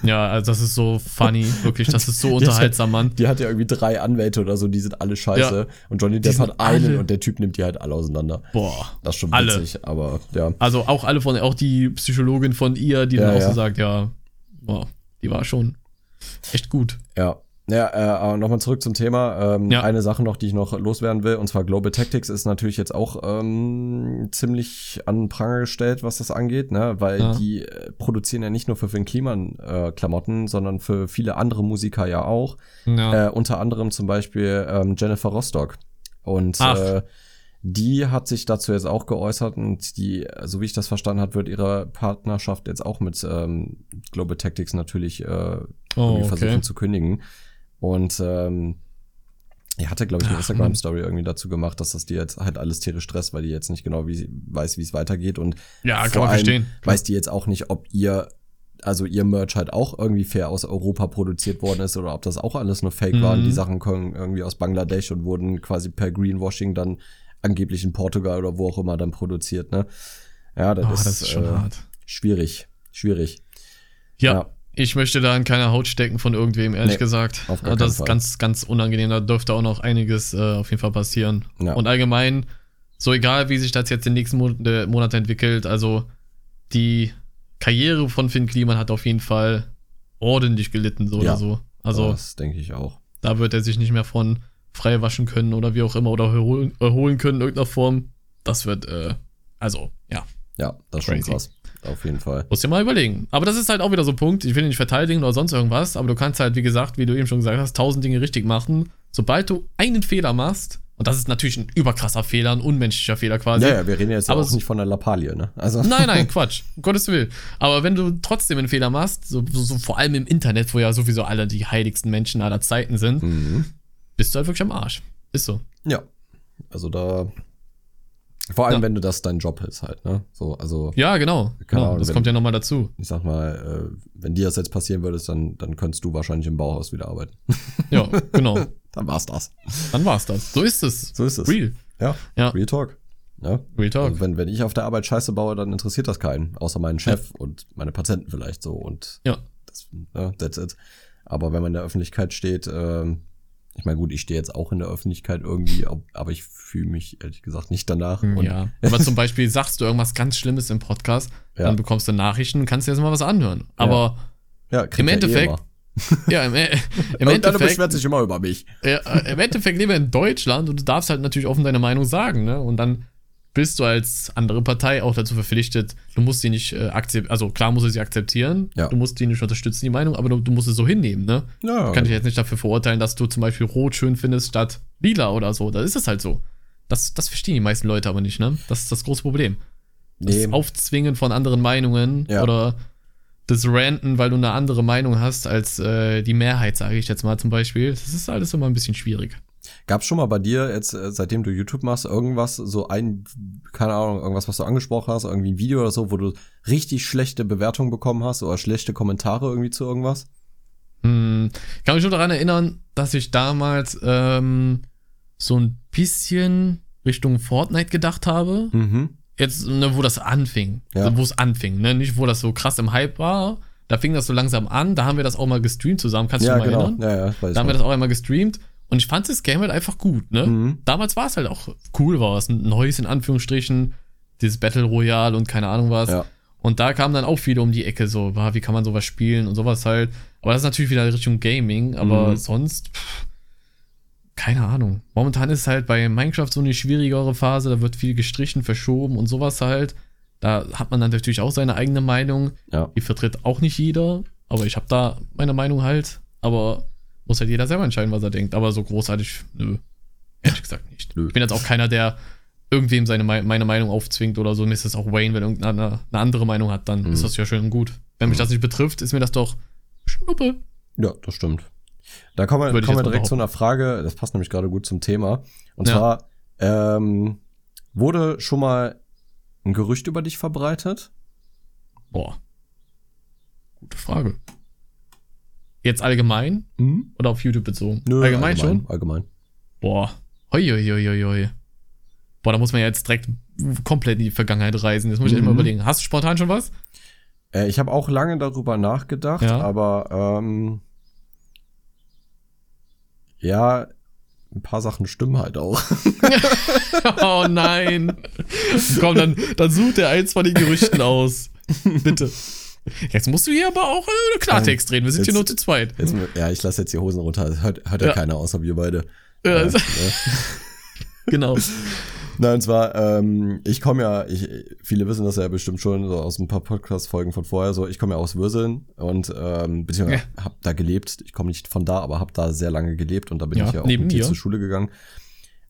Ja, also das ist so funny, wirklich, das ist so unterhaltsam, Mann. Die hat ja irgendwie drei Anwälte oder so, die sind alle scheiße. Ja. Und Johnny Depp hat einen alle- und der Typ nimmt die halt alle auseinander. Boah. Das ist schon Alle. witzig, aber ja. Also auch alle von, auch die Psychologin von ihr, die Ja, dann auch ja. so sagt, ja, boah, die war schon echt gut. Ja. Ja, äh, aber nochmal zurück zum Thema. Ähm, Ja. Eine Sache noch, die ich noch loswerden will, und zwar Global Tactics ist natürlich jetzt auch ähm, ziemlich an den Pranger gestellt, was das angeht, ne? Weil Ja. die äh, produzieren ja nicht nur für Finn Kliman äh, Klamotten, sondern für viele andere Musiker ja auch. Ja. Äh, unter anderem zum Beispiel ähm, Jennifer Rostock. Und Ach. äh, die hat sich dazu jetzt auch geäußert und die, so wie ich das verstanden habe, wird ihre Partnerschaft jetzt auch mit ähm, Global Tactics natürlich äh, oh, irgendwie okay. versuchen zu kündigen. Und ähm, Er hatte, glaube ich, eine Instagram-Story irgendwie dazu gemacht, dass das die jetzt halt alles tierisch stresst, weil die jetzt nicht genau wie, weiß, wie es weitergeht. Und Ja, kann man verstehen. weiß die jetzt auch nicht, ob ihr, also ihr Merch halt auch irgendwie fair aus Europa produziert worden ist oder ob das auch alles nur Fake Mhm. waren. Die Sachen kommen irgendwie aus Bangladesch und wurden quasi per Greenwashing dann angeblich in Portugal oder wo auch immer dann produziert, ne? Ja, das, Oh, ist, das ist schon äh, hart. schwierig. Schwierig. Ja, Ja. Ich möchte da in keine Haut stecken von irgendwem, ehrlich Nee, gesagt. auf gar das ist Fall. ganz, ganz unangenehm. Da dürfte auch noch einiges äh, auf jeden Fall passieren. Ja. Und allgemein, so egal wie sich das jetzt in den nächsten Mon äh, Monaten entwickelt, also die Karriere von Finn Kliman hat auf jeden Fall ordentlich gelitten, so Ja. oder so. Also das denke ich auch. da wird er sich nicht mehr von frei waschen können oder wie auch immer oder erholen, erholen können in irgendeiner Form. Das wird, äh, also, ja. Ja, das ist schon krass. Auf jeden Fall. Musst dir mal überlegen. Aber das ist halt auch wieder so ein Punkt. Ich will nicht verteidigen oder sonst irgendwas, aber du kannst halt, wie gesagt, wie du eben schon gesagt hast, tausend Dinge richtig machen. Sobald du einen Fehler machst, und das ist natürlich ein überkrasser Fehler, ein unmenschlicher Fehler quasi. Ja, ja, wir reden jetzt Aber auch nicht von der Lappalie, ne? Also, Nein, nein, Quatsch. Um Gottes Willen. Aber wenn du trotzdem einen Fehler machst, so, so, so vor allem im Internet, wo ja sowieso alle die heiligsten Menschen aller Zeiten sind, Mhm. bist du halt wirklich am Arsch. Ist so. Ja. Also da. Vor allem, Ja. wenn du das dein Job ist halt, ne? So, also, Ja, genau. Genau. Ahnung, Das wenn- kommt ja nochmal dazu. ich sag mal, äh, wenn dir das jetzt passieren würde, dann, dann könntest du wahrscheinlich im Bauhaus wieder arbeiten. Ja, genau. dann war's das. Dann war's das. So ist es. So ist es. Real. Ja. Ja. Real Talk. Ja. Real Talk. Also wenn, wenn ich auf der Arbeit Scheiße baue, dann interessiert das keinen. Außer meinen Chef und meine Patienten vielleicht so. Und Ja. das, ja, that's it. Aber wenn man in der Öffentlichkeit steht, ähm, ich meine, gut, ich stehe jetzt auch in der Öffentlichkeit irgendwie, aber ich fühle mich ehrlich gesagt nicht danach. Und ja. Aber zum Beispiel sagst du irgendwas ganz Schlimmes im Podcast, Ja. dann bekommst du Nachrichten und kannst dir jetzt mal was anhören. Aber ja, Im eh Endeffekt- immer. ja, im, äh, im Irgendeiner Endeffekt, beschwert sich immer über mich. ja, äh, im Endeffekt leben wir in Deutschland und du darfst halt natürlich offen deine Meinung sagen, ne? Und dann bist du als andere Partei auch dazu verpflichtet, du musst sie nicht äh, akzeptieren, also klar musst du sie akzeptieren, Ja. du musst die nicht unterstützen, die Meinung, aber du, du musst es so hinnehmen, ne? Ja, kann dich jetzt nicht dafür verurteilen, dass du zum Beispiel Rot schön findest statt Lila oder so. Da ist es halt so. Das, das verstehen die meisten Leute aber nicht, ne? Das ist das große Problem. Das nee, Aufzwingen von anderen Meinungen Ja. oder das Ranten, weil du eine andere Meinung hast als äh, die Mehrheit, sage ich jetzt mal zum Beispiel. Das ist alles immer ein bisschen schwierig. Gab's schon mal bei dir jetzt, äh, seitdem du YouTube machst, irgendwas, so ein, keine Ahnung, irgendwas, was du angesprochen hast, irgendwie ein Video oder so, wo du richtig schlechte Bewertungen bekommen hast oder schlechte Kommentare irgendwie zu irgendwas? Hm, ich kann mich nur daran erinnern, dass ich damals ähm, so ein bisschen Richtung Fortnite gedacht habe. Mhm. jetzt, ne, wo das anfing, Ja. so, wo es anfing, ne, nicht wo das so krass im Hype war, da fing das so langsam an, da haben wir das auch mal gestreamt zusammen, kannst du Ja, dich mal genau. erinnern? Ja, ja, weiß Da haben wir das auch einmal gestreamt und ich fand das Game halt einfach gut, ne? Mhm. Damals war es halt auch cool, war es ein neues in Anführungsstrichen, dieses Battle Royale und keine Ahnung was. Ja. Und da kamen dann auch viele um die Ecke, so, ah, wie kann man sowas spielen und sowas halt. Aber das ist natürlich wieder Richtung Gaming, aber Mhm. sonst, pff, keine Ahnung. Momentan ist halt bei Minecraft so eine schwierigere Phase, da wird viel gestrichen, verschoben und sowas halt. Da hat man dann natürlich auch seine eigene Meinung. Ja. Die vertritt auch nicht jeder, aber ich habe da meine Meinung halt. Aber muss halt jeder selber entscheiden, was er denkt. Aber so großartig, nö. Ehrlich gesagt nicht. Nö. Ich bin jetzt auch keiner, der irgendwem seine Mei- meine Meinung aufzwingt oder so. Mir ist es auch Wayne, wenn irgendeiner eine andere Meinung hat, dann Mhm. ist das ja schön und gut. Wenn mich das nicht betrifft, ist mir das doch Schnuppe. Ja, das stimmt. Da kommen wir, kommen wir direkt zu einer Frage, das passt nämlich gerade gut zum Thema. Und Ja. zwar, ähm, wurde schon mal ein Gerücht über dich verbreitet? Boah. Gute Frage. Jetzt allgemein Mhm. oder auf YouTube bezogen? Nö, allgemein, schon? Allgemein. Boah. Hoi, hoi, hoi, hoi, hoi. Boah, da muss man ja jetzt direkt komplett in die Vergangenheit reisen. Das muss ich echt mal Mhm. überlegen. Hast du spontan schon was? Äh, ich habe auch lange darüber nachgedacht, Ja. aber ähm, ja, ein paar Sachen stimmen halt auch. Oh nein. Komm, dann, dann such dir eins von den Gerüchten aus. Bitte. Jetzt musst du hier aber auch äh, Klartext reden. Wir sind hier Jetzt- nur zu zweit. Jetzt, ja, ich lasse jetzt die Hosen runter. Das hört, hört ja, Ja. keiner außer wir beide. Ja, Äh, ne? genau. Nein, und zwar, ähm, ich komme ja, ich, viele wissen das ja bestimmt schon, so aus ein paar Podcast-Folgen von vorher, so, ich komme ja aus Würseln und ähm, beziehungsweise hab da gelebt. Ich komme nicht von da, aber hab da sehr lange gelebt und da bin Ja, ich ja auch mit dir zur Schule gegangen.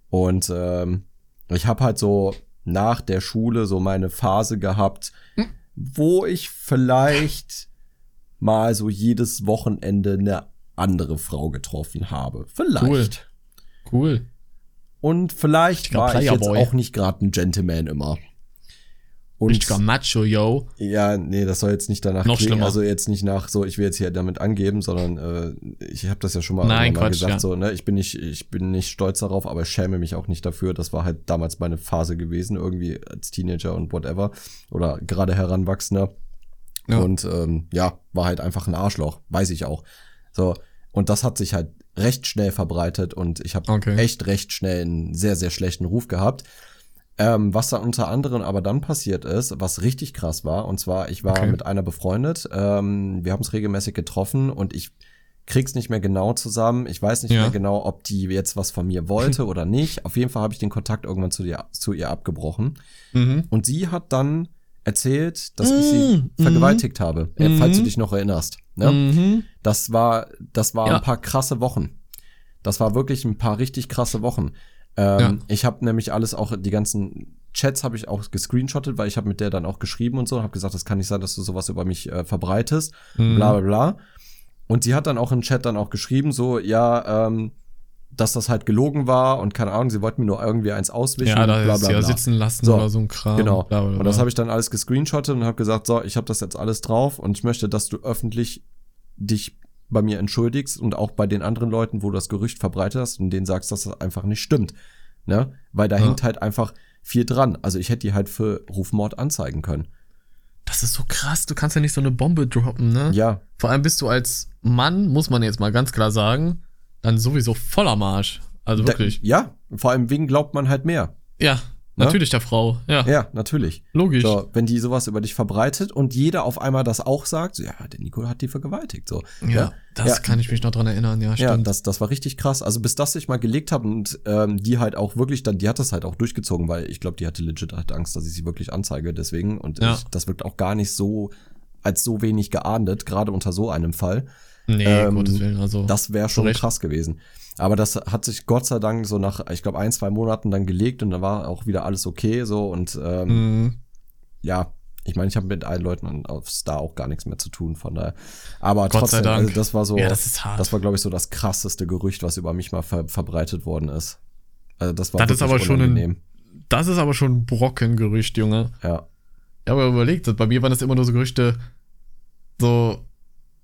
Und ähm, ich habe halt so nach der Schule so meine Phase gehabt, Hm. Wo ich vielleicht mal so jedes Wochenende eine andere Frau getroffen habe. Vielleicht. Cool. Cool. Und vielleicht Richtiger war ich jetzt auch nicht gerade ein Gentleman immer. Und Richtiger Macho, yo. ja, nee, das soll jetzt nicht danach Noch klingen, schlimmer. also jetzt nicht nach so, ich will jetzt hier damit angeben, sondern äh, ich habe das ja schon mal, Nein, Quatsch, gesagt, ja. so, ne, ich bin nicht, ich bin nicht stolz darauf, aber ich schäme mich auch nicht dafür. Das war halt damals meine Phase gewesen, irgendwie als Teenager und whatever oder gerade Heranwachsender. Ja. Und ähm, ja, war halt einfach ein Arschloch, weiß ich auch. So, und das hat sich halt recht schnell verbreitet und ich habe Okay. echt recht schnell einen sehr, sehr schlechten Ruf gehabt. Ähm, was da unter anderem aber dann passiert ist, was richtig krass war, und zwar, ich war Okay. mit einer befreundet, ähm, wir haben uns regelmäßig getroffen und ich krieg's nicht mehr genau zusammen. Ich weiß nicht Ja. mehr genau, ob die jetzt was von mir wollte oder nicht. Auf jeden Fall habe ich den Kontakt irgendwann zu, ihr- zu ihr abgebrochen. Mhm. Und sie hat dann erzählt, dass ich sie Mm, vergewaltigt habe, äh, falls du Mhm. dich noch erinnerst. Ne? Mhm. Das war, das war Ja. ein paar krasse Wochen. Das war wirklich ein paar richtig krasse Wochen. Ähm, Ja. Ich habe nämlich alles auch, die ganzen Chats habe ich auch gescreenshottet, weil ich habe mit der dann auch geschrieben und so und habe gesagt, das kann nicht sein, dass du sowas über mich äh, verbreitest, Mhm. bla bla bla. Und sie hat dann auch im Chat dann auch geschrieben, so, ja, ähm, dass das halt gelogen war und keine Ahnung, sie wollten mir nur irgendwie eins auswischen, Ja, da bla ist bla ja bla. sitzen lassen So, oder so ein Kram. Genau. Bla, bla, bla. Und das habe ich dann alles gescreenshottet und habe gesagt, so, ich habe das jetzt alles drauf und ich möchte, dass du öffentlich dich bei mir entschuldigst und auch bei den anderen Leuten, wo du das Gerücht verbreitet hast und denen sagst, dass das einfach nicht stimmt. Ne? Weil da Ja. hängt halt einfach viel dran. Also ich hätte die halt für Rufmord anzeigen können. Das ist so krass, du kannst ja nicht so eine Bombe droppen, ne? Ja, Vor allem bist du als Mann, muss man jetzt mal ganz klar sagen, dann sowieso voller Marsch. Also da, wirklich. ja, vor allem wegen glaubt man halt mehr. ja, natürlich der Frau. Ja, Ja, natürlich. logisch. So, wenn die sowas über dich verbreitet und jeder auf einmal das auch sagt, so, ja, der Nico hat die vergewaltigt. So, Ja, das Ja. kann ich mich noch dran erinnern, ja, Ja, stimmt. das, das war richtig krass. Also bis das sich mal gelegt hat und ähm, die halt auch wirklich dann, die hat das halt auch durchgezogen, weil ich glaube, die hatte legit halt Angst, dass ich sie wirklich anzeige. Deswegen und Ja. ich, das wirkt auch gar nicht so als so wenig geahndet, gerade unter so einem Fall. nee, ähm, Gottes Willen, also. Das wäre schon Recht. krass gewesen. Aber das hat sich Gott sei Dank so nach, ich glaube, ein, zwei Monaten dann gelegt und dann war auch wieder alles okay so und ähm, Mhm. ja, ich meine, ich habe mit allen Leuten auf Star auch gar nichts mehr zu tun, von daher. Aber Gott trotzdem, also das war so, Ja, das das war, glaube ich, so das krasseste Gerücht, was über mich mal ver verbreitet worden ist. Also das war Das ist aber schon ein-. Das ist aber schon ein Brockengerücht, Junge. Ja. Ich habe überlegt, bei mir waren das immer nur so Gerüchte, so,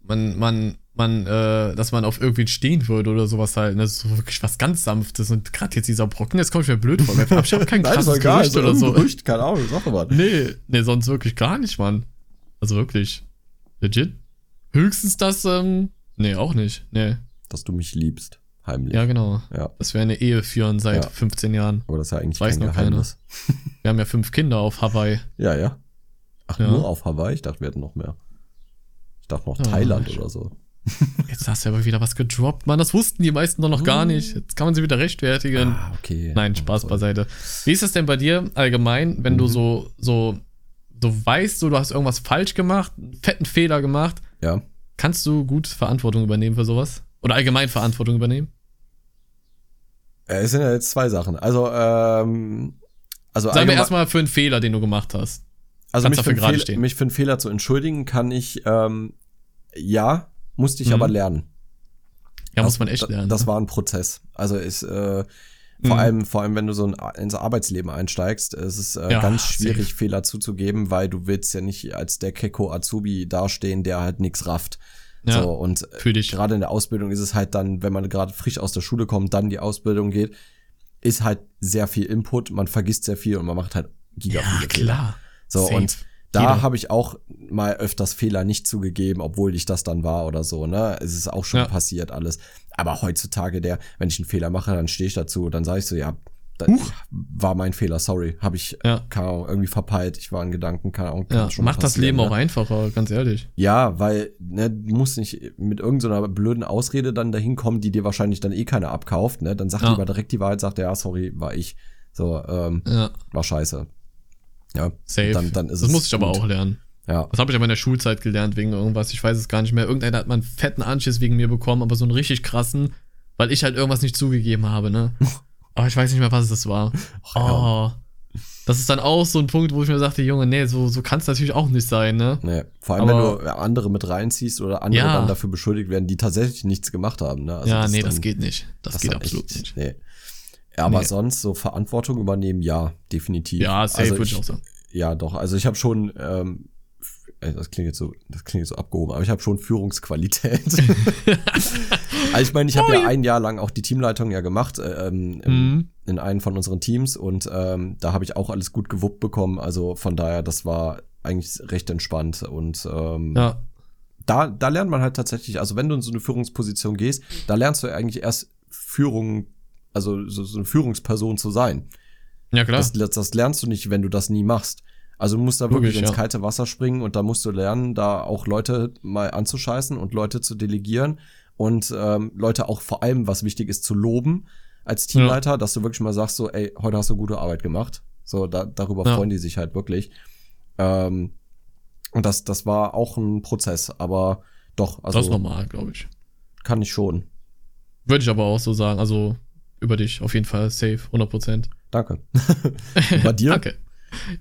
man, man, man, äh, dass man auf irgendwen stehen würde oder sowas halt. Ne? So wirklich was ganz Sanftes. Und gerade jetzt dieser Brocken, jetzt komme ich mir blöd vor. Ich habe kein Nein, das krasses gar Gerücht oder so. Gerücht, keine Ahnung, sag mal. Nee, nee, sonst wirklich gar nicht, Mann. Also wirklich. Legit. Höchstens das, ähm, nee, auch nicht. Nee. Dass du mich liebst, heimlich. Ja, genau. Ja. Dass wir eine Ehe führen seit Ja. 15 Jahren. Aber das ist ja eigentlich Weiß kein noch keiner. Geheimnis. Wir haben ja fünf Kinder auf Hawaii. Ja, ja. Ach, Ja. nur auf Hawaii? Ich dachte, wir hätten noch mehr. Ich dachte noch Thailand ich- oder so. Jetzt hast du aber wieder was gedroppt, Mann. Das wussten die meisten doch noch gar nicht. Jetzt kann man sie wieder rechtfertigen. Ah, okay. Nein, Spaß So. beiseite. Wie ist das denn bei dir allgemein, wenn du Mhm. so, so, so weißt, so, du hast irgendwas falsch gemacht, einen fetten Fehler gemacht, Ja. kannst du gut Verantwortung übernehmen für sowas? Oder allgemein Verantwortung übernehmen? Äh, Es sind ja jetzt zwei Sachen. Also, ähm, also Sagen wir erstmal für einen Fehler, den du gemacht hast. Also mich für, Fehler, mich für einen Fehler zu entschuldigen, kann ich, ähm, ja, musste ich Mhm. aber lernen. Ja, das, muss man echt das, lernen. Das ne? war ein Prozess. Also ist, äh, Mhm. vor allem, vor allem, wenn du so ein, ins Arbeitsleben einsteigst, ist es äh, Ja, ganz schwierig, safe. Fehler zuzugeben, weil du willst ja nicht als der Keko Azubi dastehen, der halt nix rafft. Ja, so, und äh, für dich. gerade in der Ausbildung ist es halt dann, wenn man gerade frisch aus der Schule kommt, dann die Ausbildung geht, ist halt sehr viel Input, man vergisst sehr viel und man macht halt giga Ja, viele Fehler. klar. So, Safe. und da habe ich auch mal öfters Fehler nicht zugegeben, obwohl ich das dann war oder so, ne? Es ist auch schon Ja. passiert alles. Aber heutzutage, der, wenn ich einen Fehler mache, dann stehe ich dazu, dann sage ich so, ja, Huch. war mein Fehler, sorry. Habe ich, Ja. keine Ahnung, irgendwie verpeilt, ich war in Gedanken, keine Ahnung. Ja, schon macht das Leben ne? auch einfacher, ganz ehrlich. Ja, weil, ne, du musst nicht mit irgendeiner blöden Ausrede dann dahin kommen, die dir wahrscheinlich dann eh keiner abkauft, ne? Dann sag Ja. lieber direkt die Wahrheit, sagt er, ja, sorry, war ich. So, ähm, Ja, war scheiße. Ja, safe. Dann, dann ist das es muss ich aber gut. auch lernen. Ja, Das habe ich aber in der Schulzeit gelernt wegen irgendwas. Ich weiß es gar nicht mehr. Irgendeiner hat mal einen fetten Anschiss wegen mir bekommen, aber so einen richtig krassen, weil ich halt irgendwas nicht zugegeben habe, ne? Aber ich weiß nicht mehr, was das war. Oh. Das ist dann auch so ein Punkt, wo ich mir sagte, Junge, nee, so, so kann es natürlich auch nicht sein, ne? Nee, vor allem, Aber- wenn du andere mit reinziehst oder andere Ja. dann dafür beschuldigt werden, die tatsächlich nichts gemacht haben. Ne? Also ja, ist nee, dann- das geht nicht. Das, geht dann absolut echt- nicht. Nee. Ja, aber Nee. sonst so Verantwortung übernehmen, ja, definitiv. Ja, safe Also würde ich auch sagen. Ja, doch. Also ich habe schon, ähm, äh, das klingt jetzt so, das klingt jetzt so abgehoben, aber ich habe schon Führungsqualität. also ich meine, ich habe ja ein Jahr lang auch die Teamleitung ja gemacht äh, ähm, Mhm. in einem von unseren Teams und ähm, da habe ich auch alles gut gewuppt bekommen. Also von daher, das war eigentlich recht entspannt und ähm, Ja. da, da lernt man halt tatsächlich, also wenn du in so eine Führungsposition gehst, da lernst du eigentlich erst Führung, also so, so eine Führungsperson zu sein. Ja, klar. Das, das lernst du nicht, wenn du das nie machst. Also du musst da wirklich Logisch, ins ja. kalte Wasser springen und da musst du lernen, da auch Leute mal anzuscheißen und Leute zu delegieren und ähm, Leute auch vor allem, was wichtig ist, zu loben als Teamleiter, dass du wirklich mal sagst, so, ey, heute hast du gute Arbeit gemacht. So, da, darüber Ja. freuen die sich halt wirklich. Ähm, und das, das war auch ein Prozess, aber doch, also das ist normal, glaube ich. kann ich schon. Würde ich aber auch so sagen. Also über dich auf jeden Fall safe, 100%. Danke. Bei dir? Danke.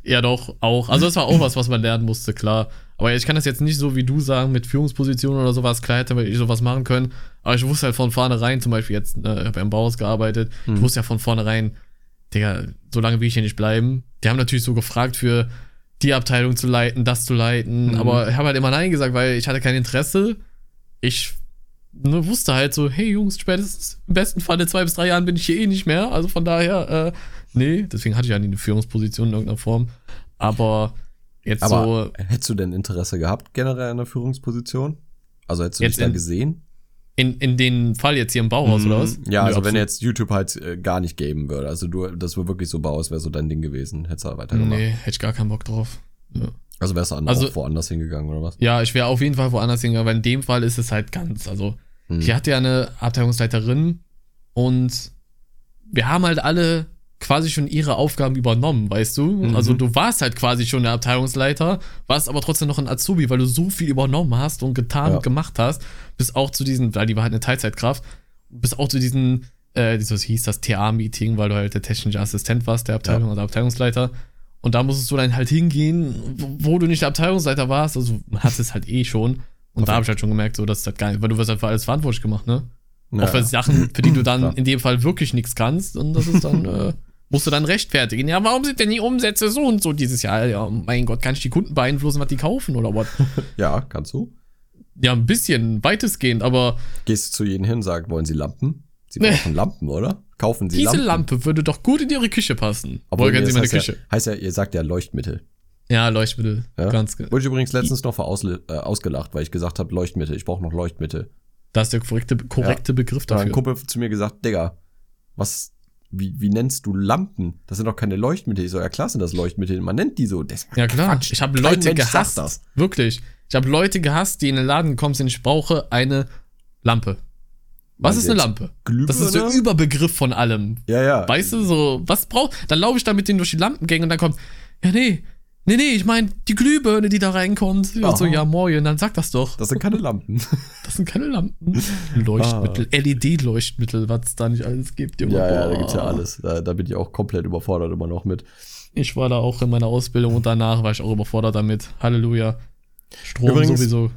Ja, doch, auch. Also, das war auch was, was man lernen musste, klar. Aber ich kann das jetzt nicht so wie du sagen, mit Führungspositionen oder sowas. Klar hätte ich sowas machen können. Aber ich wusste halt von vornherein, zum Beispiel jetzt, äh, ich habe ja im Bauhaus gearbeitet, Hm. ich wusste ja von vornherein, Digga, so lange will ich hier nicht bleiben. Die haben natürlich so gefragt für die Abteilung zu leiten, das zu leiten. Mhm. Aber ich habe halt immer Nein gesagt, weil ich hatte kein Interesse. Ich ne, wusste halt so, hey Jungs, spätestens im besten Fall in zwei bis drei Jahren bin ich hier eh nicht mehr. Also von daher, äh, nee, deswegen hatte ich ja nie eine Führungsposition in irgendeiner Form. Aber jetzt Aber so, hättest du denn Interesse gehabt, generell an der Führungsposition? Also hättest du dich da in- gesehen? in, in den Fall jetzt hier im Bauhaus oder was? Mhm. Ja, Nö, also wenn jetzt YouTube halt äh, gar nicht geben würde. Also du, das wäre wirklich so Bauhaus, wäre so dein Ding gewesen. Hättest du da weitergemacht. Nee, hätte ich gar keinen Bock drauf. Ja. Also wärst du Also- woanders hingegangen oder was? Ja, ich wäre auf jeden Fall woanders hingegangen, aber in dem Fall ist es halt ganz, also Hm. ich hatte ja eine Abteilungsleiterin und wir haben halt alle quasi schon ihre Aufgaben übernommen, weißt du? Mhm. Also du warst halt quasi schon der Abteilungsleiter, warst aber trotzdem noch ein Azubi, weil du so viel übernommen hast und getan Ja. und gemacht hast, bis auch zu diesen, weil die war halt eine Teilzeitkraft, bis auch zu diesen, äh, dieses hieß das TA-Meeting, weil du halt der technische Assistent warst, der Abteilung, also Abteilungsleiter. Und da musstest du dann halt hingehen, wo, wo du nicht der Abteilungsleiter warst, also hat es halt eh schon. Und da habe ich halt schon gemerkt, so, dass das gar nicht, weil du wirst halt für alles verantwortlich gemacht, ne? Ja. Auch für Sachen, für die du dann in dem Fall wirklich nichts kannst. Und das ist dann, äh, musst du dann rechtfertigen. Ja, warum sind denn die Umsätze so und so dieses Jahr? Ja, mein Gott, kann ich die Kunden beeinflussen, was die kaufen oder was? ja, kannst du. Ja, ein bisschen, weitestgehend, aber Gehst zu jedem hin, sag, wollen Sie Lampen? Sie brauchen Lampen, oder? Kaufen Sie diese Lampen. Lampe würde doch gut in ihre Küche passen. Obwohl, Wollen Sie meine heißt, Küche? ja, heißt ja, ihr sagt ja Leuchtmittel. Ja, Leuchtmittel. Ja? Ganz genau. Wurde ich übrigens letztens noch für ausle- äh, ausgelacht, weil ich gesagt habe, Leuchtmittel, ich brauche noch Leuchtmittel. Das ist der korrekte, korrekte Begriff Da hat ein dafür. Kumpel zu mir gesagt, Digga, was, wie, wie nennst du Lampen? Das sind doch keine Leuchtmittel. Ich so, ja klar sind das Leuchtmittel, man nennt die so. Das Ja, klar. Quatsch. Ich habe Leute Mensch gehasst. das. Wirklich. Ich habe Leute gehasst, die in den Laden gekommen sind, ich brauche eine Lampe. Was ist eine Lampe? Glühbirne? Das ist der Überbegriff von allem. Ja, ja. Weißt du, so, was braucht. Dann laufe ich da mit denen durch die Lampengänge und dann kommt, ja, nee, nee, nee, ich meine, die Glühbirne, die da reinkommt. Ja, so, Aha. ja, moin, dann sag das doch. Das sind keine Lampen. Das sind keine Lampen. Leuchtmittel, LED-Leuchtmittel, was es da nicht alles gibt. Junge. ja, ja, da Boah. gibt's ja alles. Da, da bin ich auch komplett überfordert immer noch mit. Ich war da auch in meiner Ausbildung und danach war ich auch überfordert damit. Halleluja. Strom Übrigens- sowieso.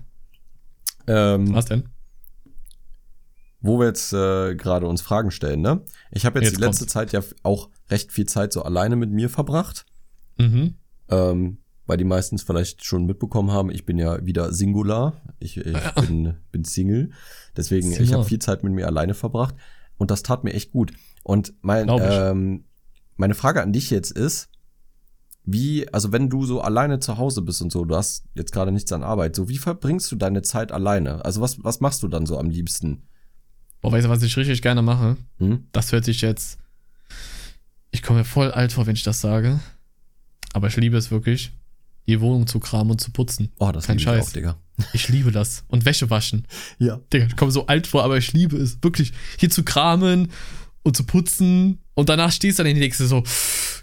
Ähm, Was denn? Wo wir jetzt äh, gerade uns Fragen stellen, ne? Ich habe jetzt, Jetzt die letzte Zeit ja auch recht viel Zeit so alleine mit mir verbracht. Mhm. Ähm, weil die meistens vielleicht schon mitbekommen haben, ich bin ja wieder Singular. Ich, ich bin, bin Single. Deswegen, ich Single. habe viel Zeit mit mir alleine verbracht. Und das tat mir echt gut. Und mein, ich. ähm, meine Frage an dich jetzt ist, wie, also wenn du so alleine zu Hause bist und so, du hast jetzt gerade nichts an Arbeit, so wie verbringst du deine Zeit alleine? Also was, was machst du dann so am liebsten? Boah, weißt du, was ich richtig gerne mache? Hm? Das hört sich jetzt. Ich komme mir voll alt vor, wenn ich das sage. Aber ich liebe es wirklich, die Wohnung zu kramen und zu putzen. Oh, das Kein liebe ich Scheiß. auch, Digga. Ich liebe das. Und Wäsche waschen. Ja. Digga, ich komme so alt vor, aber ich liebe es. Wirklich, hier zu kramen und zu putzen. Und danach stehst du dann in die nächste so,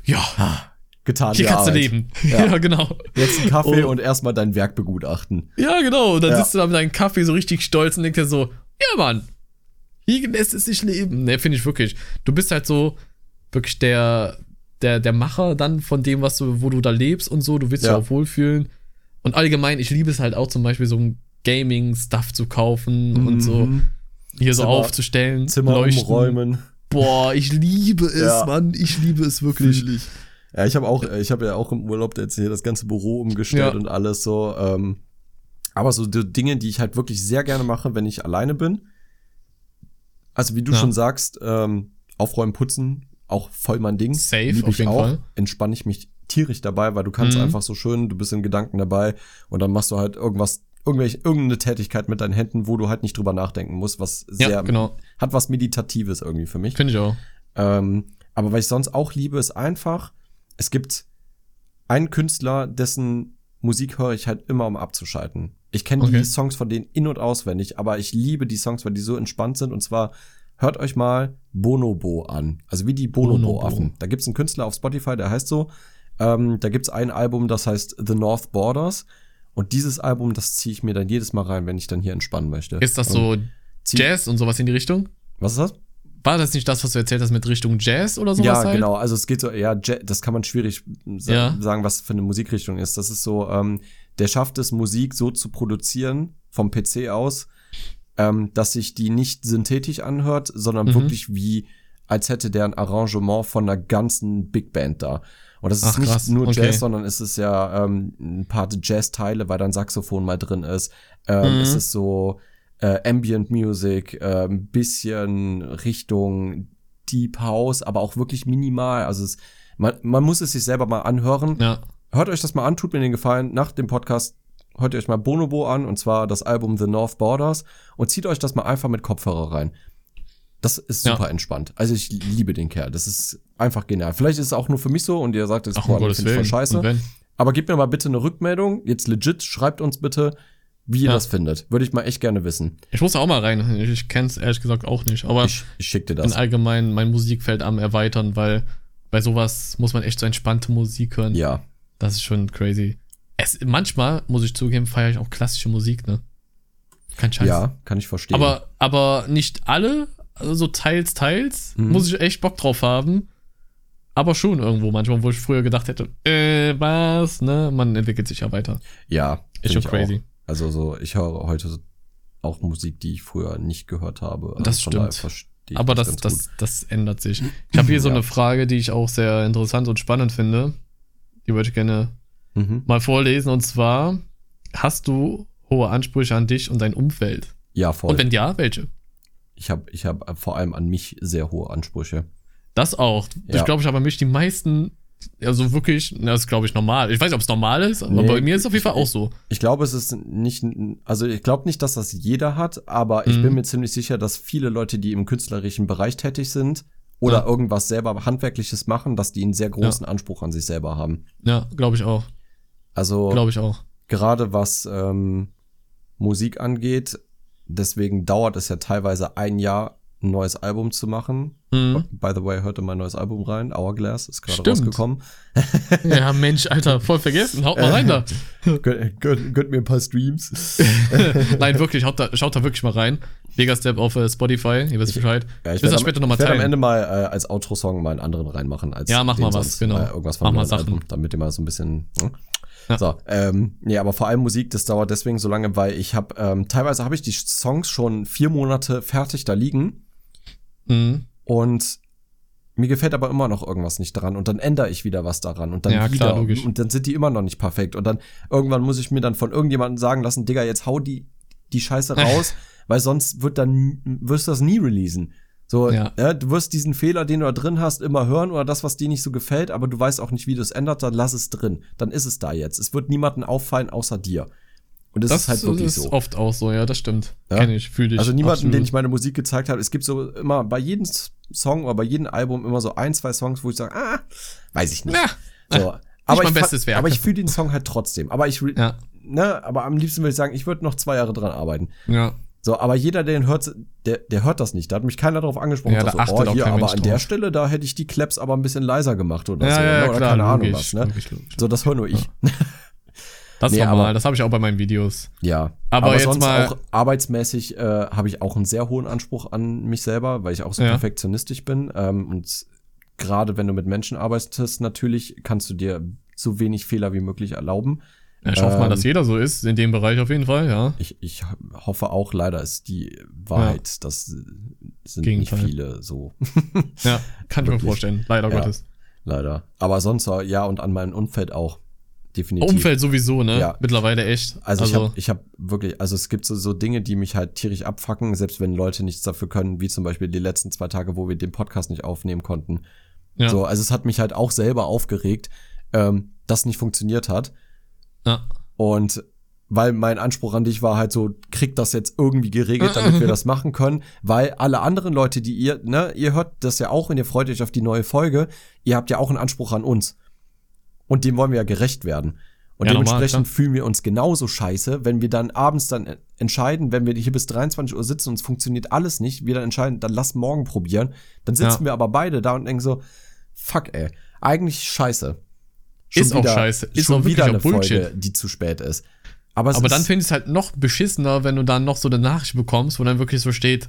ja, Getan. hier kannst du leben. Ja, Ja. genau. Jetzt einen Kaffee Oh. und erstmal dein Werk begutachten. Ja, genau. Und dann Ja. sitzt du da mit deinem Kaffee so richtig stolz und denkst dir so, ja, Mann, hier lässt es sich leben. Ne, finde ich wirklich. Du bist halt so wirklich der, der, der Macher dann von dem, was du, wo du da lebst und so. Du willst dich Ja. auch wohlfühlen. Und allgemein, ich liebe es halt auch zum Beispiel so ein Gaming-Stuff zu kaufen und so Mhm. hier so Zimmer- aufzustellen. Zimmer leuchten. umräumen. Boah, ich liebe es, Ja. Mann. Ich liebe es wirklich. Ich. Ja, ich habe auch, ich habe ja auch im Urlaub jetzt hier das ganze Büro umgestellt Ja. und alles so. Ähm, aber so die Dinge, die ich halt wirklich sehr gerne mache, wenn ich alleine bin. Also wie du Ja. schon sagst, ähm, aufräumen, putzen, auch voll mein Ding. Safe, Lieb auf ich jeden auch. Fall. Entspanne ich mich tierisch dabei, weil du kannst Mhm. einfach so schön, du bist in Gedanken dabei und dann machst du halt irgendwas, irgendwelche, irgendeine Tätigkeit mit deinen Händen, wo du halt nicht drüber nachdenken musst, was sehr, Ja, genau. hat was Meditatives irgendwie für mich. Finde ich auch. Ähm, aber was ich sonst auch liebe, ist einfach, es gibt einen Künstler, dessen Musik höre ich halt immer, um abzuschalten. Ich kenne Okay. die Songs von denen in- und auswendig, aber ich liebe die Songs, weil die so entspannt sind. Und zwar hört euch mal Bonobo an. Also wie die Bonobo-Affen. Bonobo. Da gibt's einen Künstler auf Spotify, der heißt so. Ähm, da gibt's ein Album, das heißt The North Borders. Und dieses Album, das ziehe ich mir dann jedes Mal rein, wenn ich dann hier entspannen möchte. Ist das Und so Jazz und sowas in die Richtung? Was ist das? War das nicht das, was du erzählt hast mit Richtung Jazz oder sowas? Ja, halt? genau. Also es geht so, ja, Ja- das kann man schwierig Ja. sagen, was für eine Musikrichtung ist. Das ist so, ähm, der schafft es, Musik so zu produzieren vom PC aus, ähm, dass sich die nicht synthetisch anhört, sondern Mhm. wirklich wie, als hätte der ein Arrangement von einer ganzen Big Band da. Und das ist Ach, nicht krass. nur Okay. Jazz, sondern es ist ja ähm, ein paar Jazz-Teile, weil da ein Saxophon mal drin ist. Ähm, Mhm. Es ist so äh, Ambient Music, äh, ein bisschen Richtung Deep House, aber auch wirklich minimal. Also es, man, man muss es sich selber mal anhören. Ja. Hört euch das mal an, tut mir den Gefallen. Nach dem Podcast hört ihr euch mal Bonobo an, und zwar das Album The North Borders, und zieht euch das mal einfach mit Kopfhörer rein. Das ist Ja. super entspannt. Also ich liebe den Kerl. Das ist einfach genial. Vielleicht ist es auch nur für mich so und ihr sagt, es ich voll scheiße. Aber gebt mir mal bitte eine Rückmeldung. Jetzt legit, schreibt uns bitte, wie ihr Ja. das findet. Würde ich mal echt gerne wissen. Ich muss da auch mal rein. Ich, ich kenne es ehrlich gesagt auch nicht. Aber Ich, ich schick dir bin das. allgemein mein Musikfeld am erweitern, weil bei sowas muss man echt so entspannte Musik hören. Ja. Das ist schon crazy. Es, manchmal, muss ich zugeben, feiere ich auch klassische Musik, ne? Kein Scheiß. Ja, kann ich verstehen. Aber, aber nicht alle, also so teils, teils, Mhm. muss ich echt Bock drauf haben. Aber schon irgendwo manchmal, wo ich früher gedacht hätte, äh, was, ne? Man entwickelt sich ja weiter. ja, Ist schon ich auch. crazy. Also so, ich höre heute auch Musik, die ich früher nicht gehört habe. Also Das stimmt. verstehe ich Aber das, ganz das, das ändert sich. Ich habe hier so Ja. eine Frage, die ich auch sehr interessant und spannend finde. Die würde ich gerne. Mhm. mal vorlesen. Und zwar, hast du hohe Ansprüche an dich und dein Umfeld? Ja, voll. Und wenn ja, welche? ich habe ich hab vor allem an mich sehr hohe Ansprüche. Das auch. Ja. Ich glaube, ich habe an mich die meisten, also wirklich, das ist glaube ich normal. Ich weiß nicht, ob es normal ist, aber Nee, bei mir ist es auf jeden Fall ich- auch so. Ich glaube, es ist nicht, also ich glaube nicht, dass das jeder hat, aber ich Mhm. bin mir ziemlich sicher, dass viele Leute, die im künstlerischen Bereich tätig sind oder Ja. irgendwas selber Handwerkliches machen, dass die einen sehr großen Anspruch an sich selber haben. Ja, glaube ich auch. Also Glaube ich auch. gerade was ähm, Musik angeht, deswegen dauert es ja teilweise ein Jahr, ein neues Album zu machen. Mhm. By the way, hörte mein neues Album rein, Hourglass, ist gerade rausgekommen. Ja, Mensch, Alter, voll vergessen. Haut mal rein da. Gönnt, gönnt, gönnt mir ein paar Streams. Nein, wirklich, haut da, schaut da wirklich mal rein. Megastep auf äh, Spotify, ihr wisst Bescheid. Ja, ich Willst du werde das später nochmal ich werd am teilen? Ende mal äh, als Outro-Song mal einen anderen reinmachen. Als Ja, mach mal was, sonst. genau. Mal irgendwas Mach von mal meinem Sachen. Album, damit ihr mal so ein bisschen. Hm? Ja. So, ähm, nee, aber vor allem Musik, das dauert deswegen so lange, weil ich habe, ähm, teilweise habe ich die Songs schon vier Monate fertig da liegen Mhm. und mir gefällt aber immer noch irgendwas nicht dran und dann ändere ich wieder was daran und dann Ja, wieder klar, logisch. und dann sind die immer noch nicht perfekt und dann irgendwann muss ich mir dann von irgendjemandem sagen lassen, Digga, jetzt hau die die Scheiße raus, weil sonst wird dann wirst du das nie releasen. So, Ja. ja. du wirst diesen Fehler, den du da drin hast, immer hören oder das, was dir nicht so gefällt, aber du weißt auch nicht, wie du es ändert, dann lass es drin. Dann ist es da jetzt. Es wird niemandem auffallen außer dir. Und das, Das ist halt wirklich ist so. oft auch so, ja, das stimmt. Ja. Kenn ich, fühle ich. Also niemanden, absolut. den ich meine Musik gezeigt habe. Es gibt so immer bei jedem Song oder bei jedem Album immer so ein, zwei Songs, wo ich sage, ah, weiß ich nicht. Ja. So. Aber mein ich, bestes Werk. aber ich fühle den Song halt trotzdem. Aber ich, Ja, ne, aber am liebsten würde ich sagen, ich würde noch zwei Jahre dran arbeiten. ja. So, aber jeder, der den hört, der, der hört das nicht. Da hat mich keiner darauf angesprochen. Ja, da so, achtet oh, hier, aber Mensch an der drauf. Stelle, da hätte ich die Claps aber ein bisschen leiser gemacht oder Ja, so. ja, ne? oder klar, keine Ahnung logisch, was, ne? logisch, logisch. So, das höre nur ich. Das Nee, normal, aber- das habe ich auch bei meinen Videos. Ja, Aber jetzt sonst mal- auch arbeitsmäßig äh, habe ich auch einen sehr hohen Anspruch an mich selber, weil ich auch so Ja. perfektionistisch bin. Ähm, und gerade wenn du mit Menschen arbeitest, natürlich kannst du dir so wenig Fehler wie möglich erlauben. Ja, ich hoffe mal, Ähm, dass jeder so ist, in dem Bereich auf jeden Fall, ja. Ich, ich hoffe auch, leider ist die Wahrheit, das sind Gegenteil. nicht viele so. Ja, kann ich mir vorstellen, leider Ja. Gottes. leider. Aber sonst, ja, und an meinem Umfeld auch. Definitiv. Umfeld sowieso, ne? Ja. Mittlerweile echt. Also, ich habe ich hab wirklich, also es gibt so, so Dinge, die mich halt tierisch abfacken, selbst wenn Leute nichts dafür können, wie zum Beispiel die letzten zwei Tage, wo wir den Podcast nicht aufnehmen konnten. ja, So, also es hat mich halt auch selber aufgeregt, ähm, das nicht funktioniert hat. ja. Und weil mein Anspruch an dich war halt so, krieg das jetzt irgendwie geregelt, damit wir das machen können, weil alle anderen Leute, die ihr, ne, ihr hört das ja auch und ihr freut euch auf die neue Folge, ihr habt ja auch einen Anspruch an uns. Und dem wollen wir ja gerecht werden. Und Ja, normal, dementsprechend klar. fühlen wir uns genauso scheiße, wenn wir dann abends dann entscheiden, wenn wir hier bis 23 Uhr sitzen und es funktioniert alles nicht, wir dann entscheiden, dann lass morgen probieren. Dann sitzen Ja. wir aber beide da und denken so, fuck ey, eigentlich scheiße. Ist auch scheiße. Ist schon wieder eine Bullshit. Folge, die zu spät ist. Aber, Aber ist, dann finde ich es halt noch beschissener, wenn du dann noch so eine Nachricht bekommst, wo dann wirklich so steht,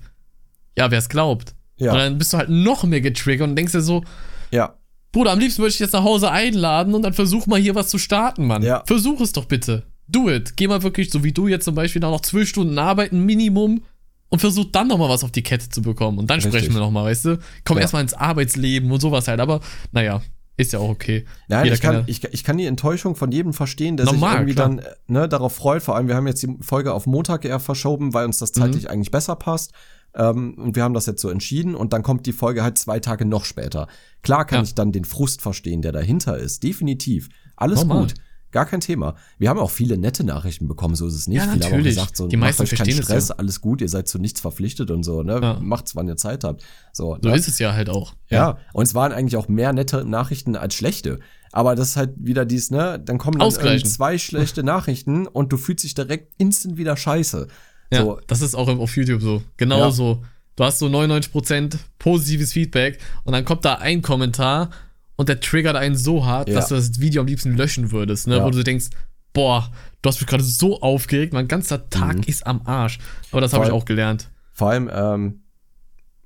ja, wer es glaubt. Ja. Und dann bist du halt noch mehr getriggert und denkst dir so, ja, Bruder, am liebsten würde ich jetzt nach Hause einladen und dann versuch mal hier was zu starten, Mann. Ja. Versuch es doch bitte. Do it. Geh mal wirklich, so wie du jetzt zum Beispiel, noch zwölf Stunden arbeiten, Minimum, und versuch dann noch mal was auf die Kette zu bekommen. Und dann Richtig. sprechen wir noch mal, weißt du? Komm Ja. erstmal ins Arbeitsleben und sowas halt. Aber naja, ist ja auch okay. Nein, Jeder ich kann, ja- ich, ich kann die Enttäuschung von jedem verstehen, der Normal, sich irgendwie klar. dann äh, ne, darauf freut. Vor allem, wir haben jetzt die Folge auf Montag eher verschoben, weil uns das zeitlich eigentlich besser passt. Ähm, und wir haben das jetzt so entschieden und dann kommt die Folge halt zwei Tage noch später. Klar kann Ja. ich dann den Frust verstehen, der dahinter ist. Definitiv. Alles Normal. gut. Gar kein Thema. Wir haben auch viele nette Nachrichten bekommen, so ist es nicht. Ja, viele haben auch natürlich. gesagt, so, Die meisten euch keinen Stress, ja. alles gut, ihr seid zu nichts verpflichtet und so, ne? Ja. Macht's, wann ihr Zeit habt. So, So ne? ist es ja halt auch. Ja. und es waren eigentlich auch mehr nette Nachrichten als schlechte. Aber das ist halt wieder dies, ne? Dann kommen dann zwei schlechte Nachrichten und du fühlst dich direkt instant wieder scheiße. Ja, So, das ist auch auf YouTube so. Genau Ja. so. Du hast so 99% positives Feedback und dann kommt da ein Kommentar und der triggert einen so hart, Ja. dass du das Video am liebsten löschen würdest, ne? Ja. Wo du denkst, boah, du hast mich gerade so aufgeregt, mein ganzer Tag Mhm. ist am Arsch. Aber das habe ich auch gelernt. vor allem, ähm,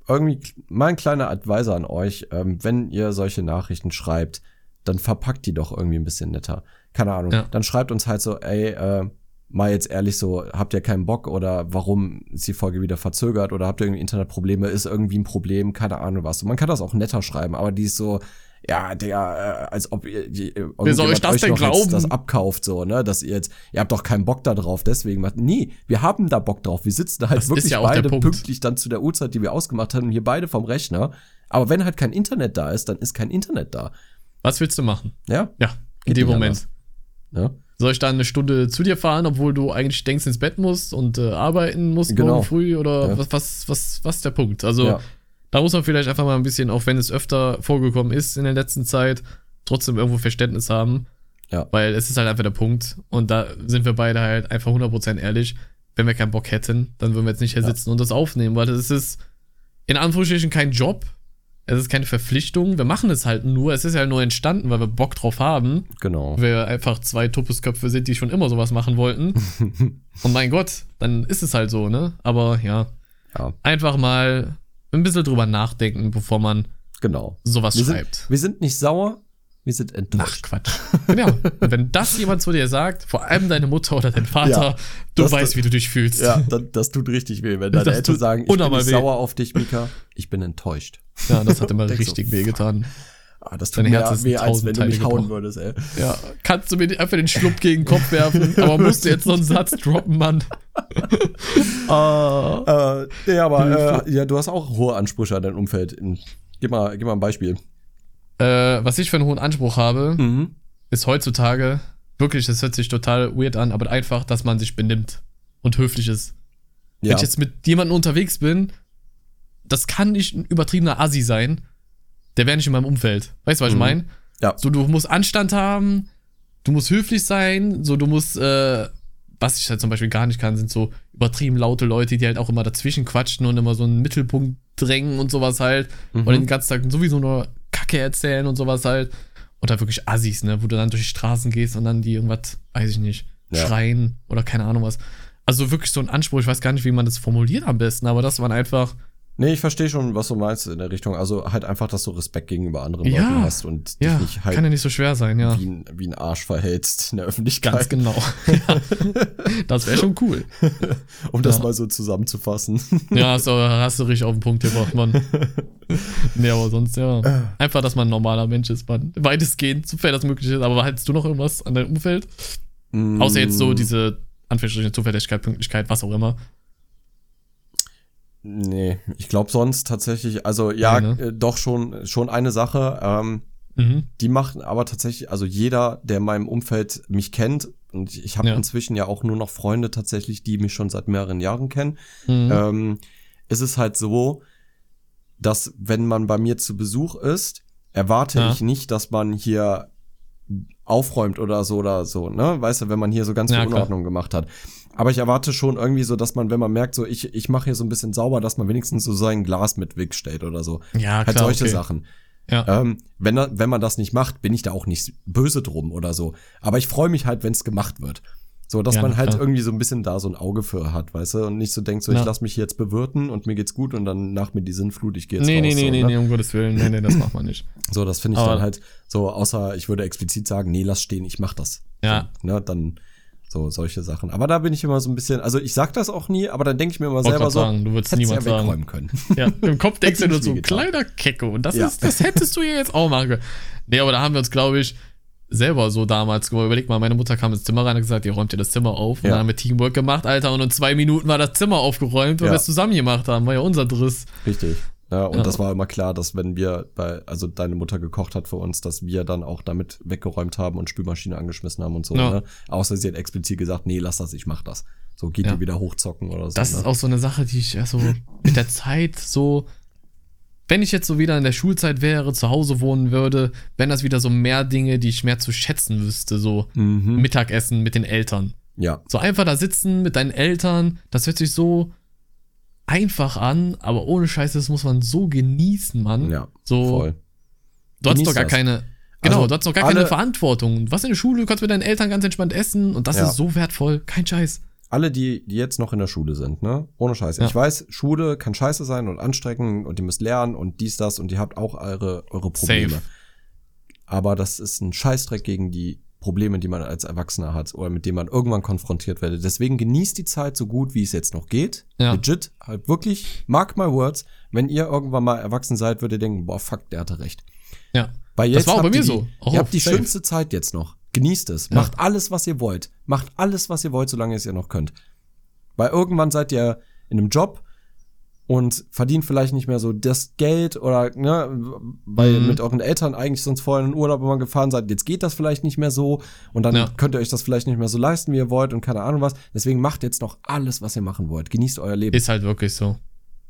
irgendwie mein kleiner Advisor an euch, ähm, wenn ihr solche Nachrichten schreibt, dann verpackt die doch irgendwie ein bisschen netter. Keine Ahnung. Ja. Dann schreibt uns halt so, ey, äh, mal jetzt ehrlich so, habt ihr keinen Bock oder warum ist die Folge wieder verzögert oder habt ihr irgendwie Internetprobleme, ist irgendwie ein Problem, keine Ahnung was. Und man kann das auch netter schreiben, aber die ist so, ja, Digga, äh, als ob ihr, Wer soll euch das denn glauben? das abkauft, so, ne, dass ihr jetzt, ihr habt doch keinen Bock da drauf, deswegen macht, nee, wir haben da Bock drauf, wir sitzen da halt Das wirklich ja beide pünktlich dann zu der Uhrzeit, die wir ausgemacht haben, hier beide vom Rechner, aber wenn halt kein Internet da ist, dann ist kein Internet da, Was willst du machen? ja, Ja, in Geht dem Moment. ne? Soll ich dann eine Stunde zu dir fahren, obwohl du eigentlich denkst, ins Bett musst und äh, arbeiten musst Genau. morgen früh? Oder Ja. was, was, was, was ist der Punkt? Also, Ja. da muss man vielleicht einfach mal ein bisschen, auch wenn es öfter vorgekommen ist in der letzten Zeit, trotzdem irgendwo Verständnis haben. Ja. Weil es ist halt einfach der Punkt. Und da sind wir beide halt einfach 100% ehrlich. Wenn wir keinen Bock hätten, dann würden wir jetzt nicht hier sitzen und das aufnehmen, weil das ist in Anführungsstrichen kein Job. Es ist keine Verpflichtung. Wir machen es halt nur. Es ist ja nur entstanden, weil wir Bock drauf haben Genau. wir einfach zwei Tuppesköpfe sind, die schon immer sowas machen wollten. Und mein Gott, dann ist es halt so, ne? Aber ja, Ja, einfach mal ein bisschen drüber nachdenken, bevor man genau. sowas Wir sind, schreibt. wir sind nicht sauer, wir sind Ach, enttäuscht. Quatsch. Genau. Und wenn das jemand zu dir sagt, vor allem deine Mutter oder dein Vater, Ja, du weißt, wie du dich fühlst. Ja, das, das tut richtig weh, wenn deine Das Eltern sagen, ich bin nicht sauer auf dich, Mika, ich bin enttäuscht. Ja, das hat immer Denk so, richtig wehgetan. Ah, das tut Dein mir Herz ist in weh, als wenn du mich hauen gebrochen. würdest, ey. Ja, kannst du mir einfach den Schluck gegen den Kopf werfen, aber musst du jetzt noch einen Satz droppen, Mann. Ah. Äh, nee, aber äh, ja, du hast auch hohe Ansprüche an dein Umfeld. Gib mal, gib mal ein Beispiel. Äh, was ich für einen hohen Anspruch habe, Mhm. ist heutzutage, wirklich, das hört sich total weird an, aber einfach, dass man sich benimmt und höflich ist. Wenn Ja, ich jetzt mit jemandem unterwegs bin, das kann nicht ein übertriebener Assi sein, der wäre nicht in meinem Umfeld. Weißt du, was ich Mhm. meine? Ja. So, du musst Anstand haben, du musst höflich sein, so, du musst, äh, was ich halt zum Beispiel gar nicht kann, sind so übertrieben laute Leute, die halt auch immer dazwischen quatschen und immer so einen Mittelpunkt drängen und sowas halt. Mhm. Und den ganzen Tag sowieso nur Kacke erzählen und sowas halt. Und da wirklich Assis, ne, wo du dann durch die Straßen gehst und dann die irgendwas, weiß ich nicht, Ja. schreien oder keine Ahnung was. Also wirklich so ein Anspruch, ich weiß gar nicht, wie man das formuliert am besten, aber dass man einfach Nee, ich verstehe schon, was du meinst in der Richtung. Also halt einfach, dass du Respekt gegenüber anderen Ja, Leuten hast und dich Ja, nicht halt kann ja nicht so schwer sein, ja. wie, ein, wie ein Arsch verhältst in der Öffentlichkeit. Ganz genau. ja. Das wäre schon cool. Um das mal so zusammenzufassen. Ja, du, hast du richtig auf den Punkt gebracht, Mann. nee, aber sonst, ja. Einfach, dass man ein normaler Mensch ist, Mann. Weitestgehend, sofern das möglich ist. Aber haltest du noch irgendwas an deinem Umfeld? Außer jetzt so Mm, diese Anführungsstrichen Zuverlässigkeit, Pünktlichkeit, was auch immer. Nee, ich glaube sonst tatsächlich, also ja, Nee, ne? äh, doch schon, schon eine Sache. Ähm, Mhm. die machen aber tatsächlich, also jeder, der in meinem Umfeld mich kennt, und ich, ich habe Ja. inzwischen ja auch nur noch Freunde tatsächlich, die mich schon seit mehreren Jahren kennen, Mhm. ähm, ist es halt so, dass wenn man bei mir zu Besuch ist, erwarte Ja. ich nicht, dass man hier aufräumt oder so oder so, ne? Weißt du, wenn man hier so ganz Ja, viel. Unordnung gemacht hat. Aber ich erwarte schon irgendwie so, dass man, wenn man merkt, so ich, ich mache hier so ein bisschen sauber, dass man wenigstens so sein Glas mit wegstellt oder so. ja, klar. halt solche okay. Sachen. Ja. Ähm, wenn, wenn man das nicht macht, bin ich da auch nicht böse drum oder so. Aber ich freue mich halt, wenn es gemacht wird. So, dass Ja, man halt klar. irgendwie so ein bisschen da so ein Auge für hat, weißt du? Und nicht so denkt, so, Ja. ich lass mich jetzt bewirten und mir geht's gut und dann nach mir die Sinnflut, ich gehe jetzt Nee, raus. nee, nee, so, nee, ne? nee, um Gottes Willen. Nee, nee, das macht man nicht. So, das finde ich Aber- dann halt so, außer ich würde explizit sagen, nee, lass stehen, ich mach das. Ja. So, ne, dann so solche Sachen. Aber da bin ich immer so ein bisschen, also ich sag das auch nie, aber dann denke ich mir immer selber so, sagen, du würdest niemand ja sagen. können. Ja, im Kopf denkst du nur so, wehgetan. kleiner Kecke. Und das, Ja. ist, das hättest du ja jetzt auch machen können. Nee, aber da haben wir uns, glaube ich, selber so damals. Überleg mal, meine Mutter kam ins Zimmer rein und gesagt, ihr räumt ihr das Zimmer auf. Und Ja. dann haben wir Teamwork gemacht, Alter. Und in zwei Minuten war das Zimmer aufgeräumt, weil Ja. wir es zusammen gemacht haben. War ja unser Driss. Richtig. Ja, und Ja. das war immer klar, dass wenn wir bei, also deine Mutter gekocht hat für uns, dass wir dann auch damit weggeräumt haben und Spülmaschine angeschmissen haben und so. Ja. Ne? Außer sie hat explizit gesagt, nee, lass das, ich mach das. So geht die wieder hochzocken oder so. Das ne? ist auch so eine Sache, die ich ja so mit der Zeit so. Wenn ich jetzt so wieder in der Schulzeit wäre, zu Hause wohnen würde, wären das wieder so mehr Dinge, die ich mehr zu schätzen wüsste. So Mhm. Mittagessen mit den Eltern. Ja, So einfach da sitzen mit deinen Eltern, das hört sich so einfach an, aber ohne Scheiße, das muss man so genießen, Mann. ja, so, voll. du hast Genieß doch gar das. keine, genau, Also, du hast doch gar alle- keine Verantwortung. Was in der Schule, du kannst mit deinen Eltern ganz entspannt essen und das Ja. ist so wertvoll, kein Scheiß. Alle, die, die jetzt noch in der Schule sind, ne? Ohne Scheiße. Ja. Ich weiß, Schule kann scheiße sein und anstrengend und ihr müsst lernen und dies, das und ihr habt auch eure, eure Probleme. Safe. Aber das ist ein Scheißdreck gegen die Probleme, die man als Erwachsener hat oder mit denen man irgendwann konfrontiert wird. Deswegen genießt die Zeit so gut, wie es jetzt noch geht. Ja. Legit, halt wirklich, mark my words, wenn ihr irgendwann mal erwachsen seid, würdet ihr denken, boah, fuck, der hatte recht. Ja. Weil Das jetzt war auch bei mir ihr die, so. Auch ihr habt die safe. schönste Zeit jetzt noch. Genießt es. Ja. Macht alles, was ihr wollt. Macht alles, was ihr wollt, solange ihr es noch könnt. Weil irgendwann seid ihr in einem Job und verdient vielleicht nicht mehr so das Geld oder, ne, weil Mhm. mit euren Eltern eigentlich sonst vorher in den Urlaub immer gefahren seid. Jetzt geht das vielleicht nicht mehr so und dann Ja. könnt ihr euch das vielleicht nicht mehr so leisten, wie ihr wollt und keine Ahnung was. Deswegen macht jetzt noch alles, was ihr machen wollt. Genießt euer Leben. Ist halt wirklich so.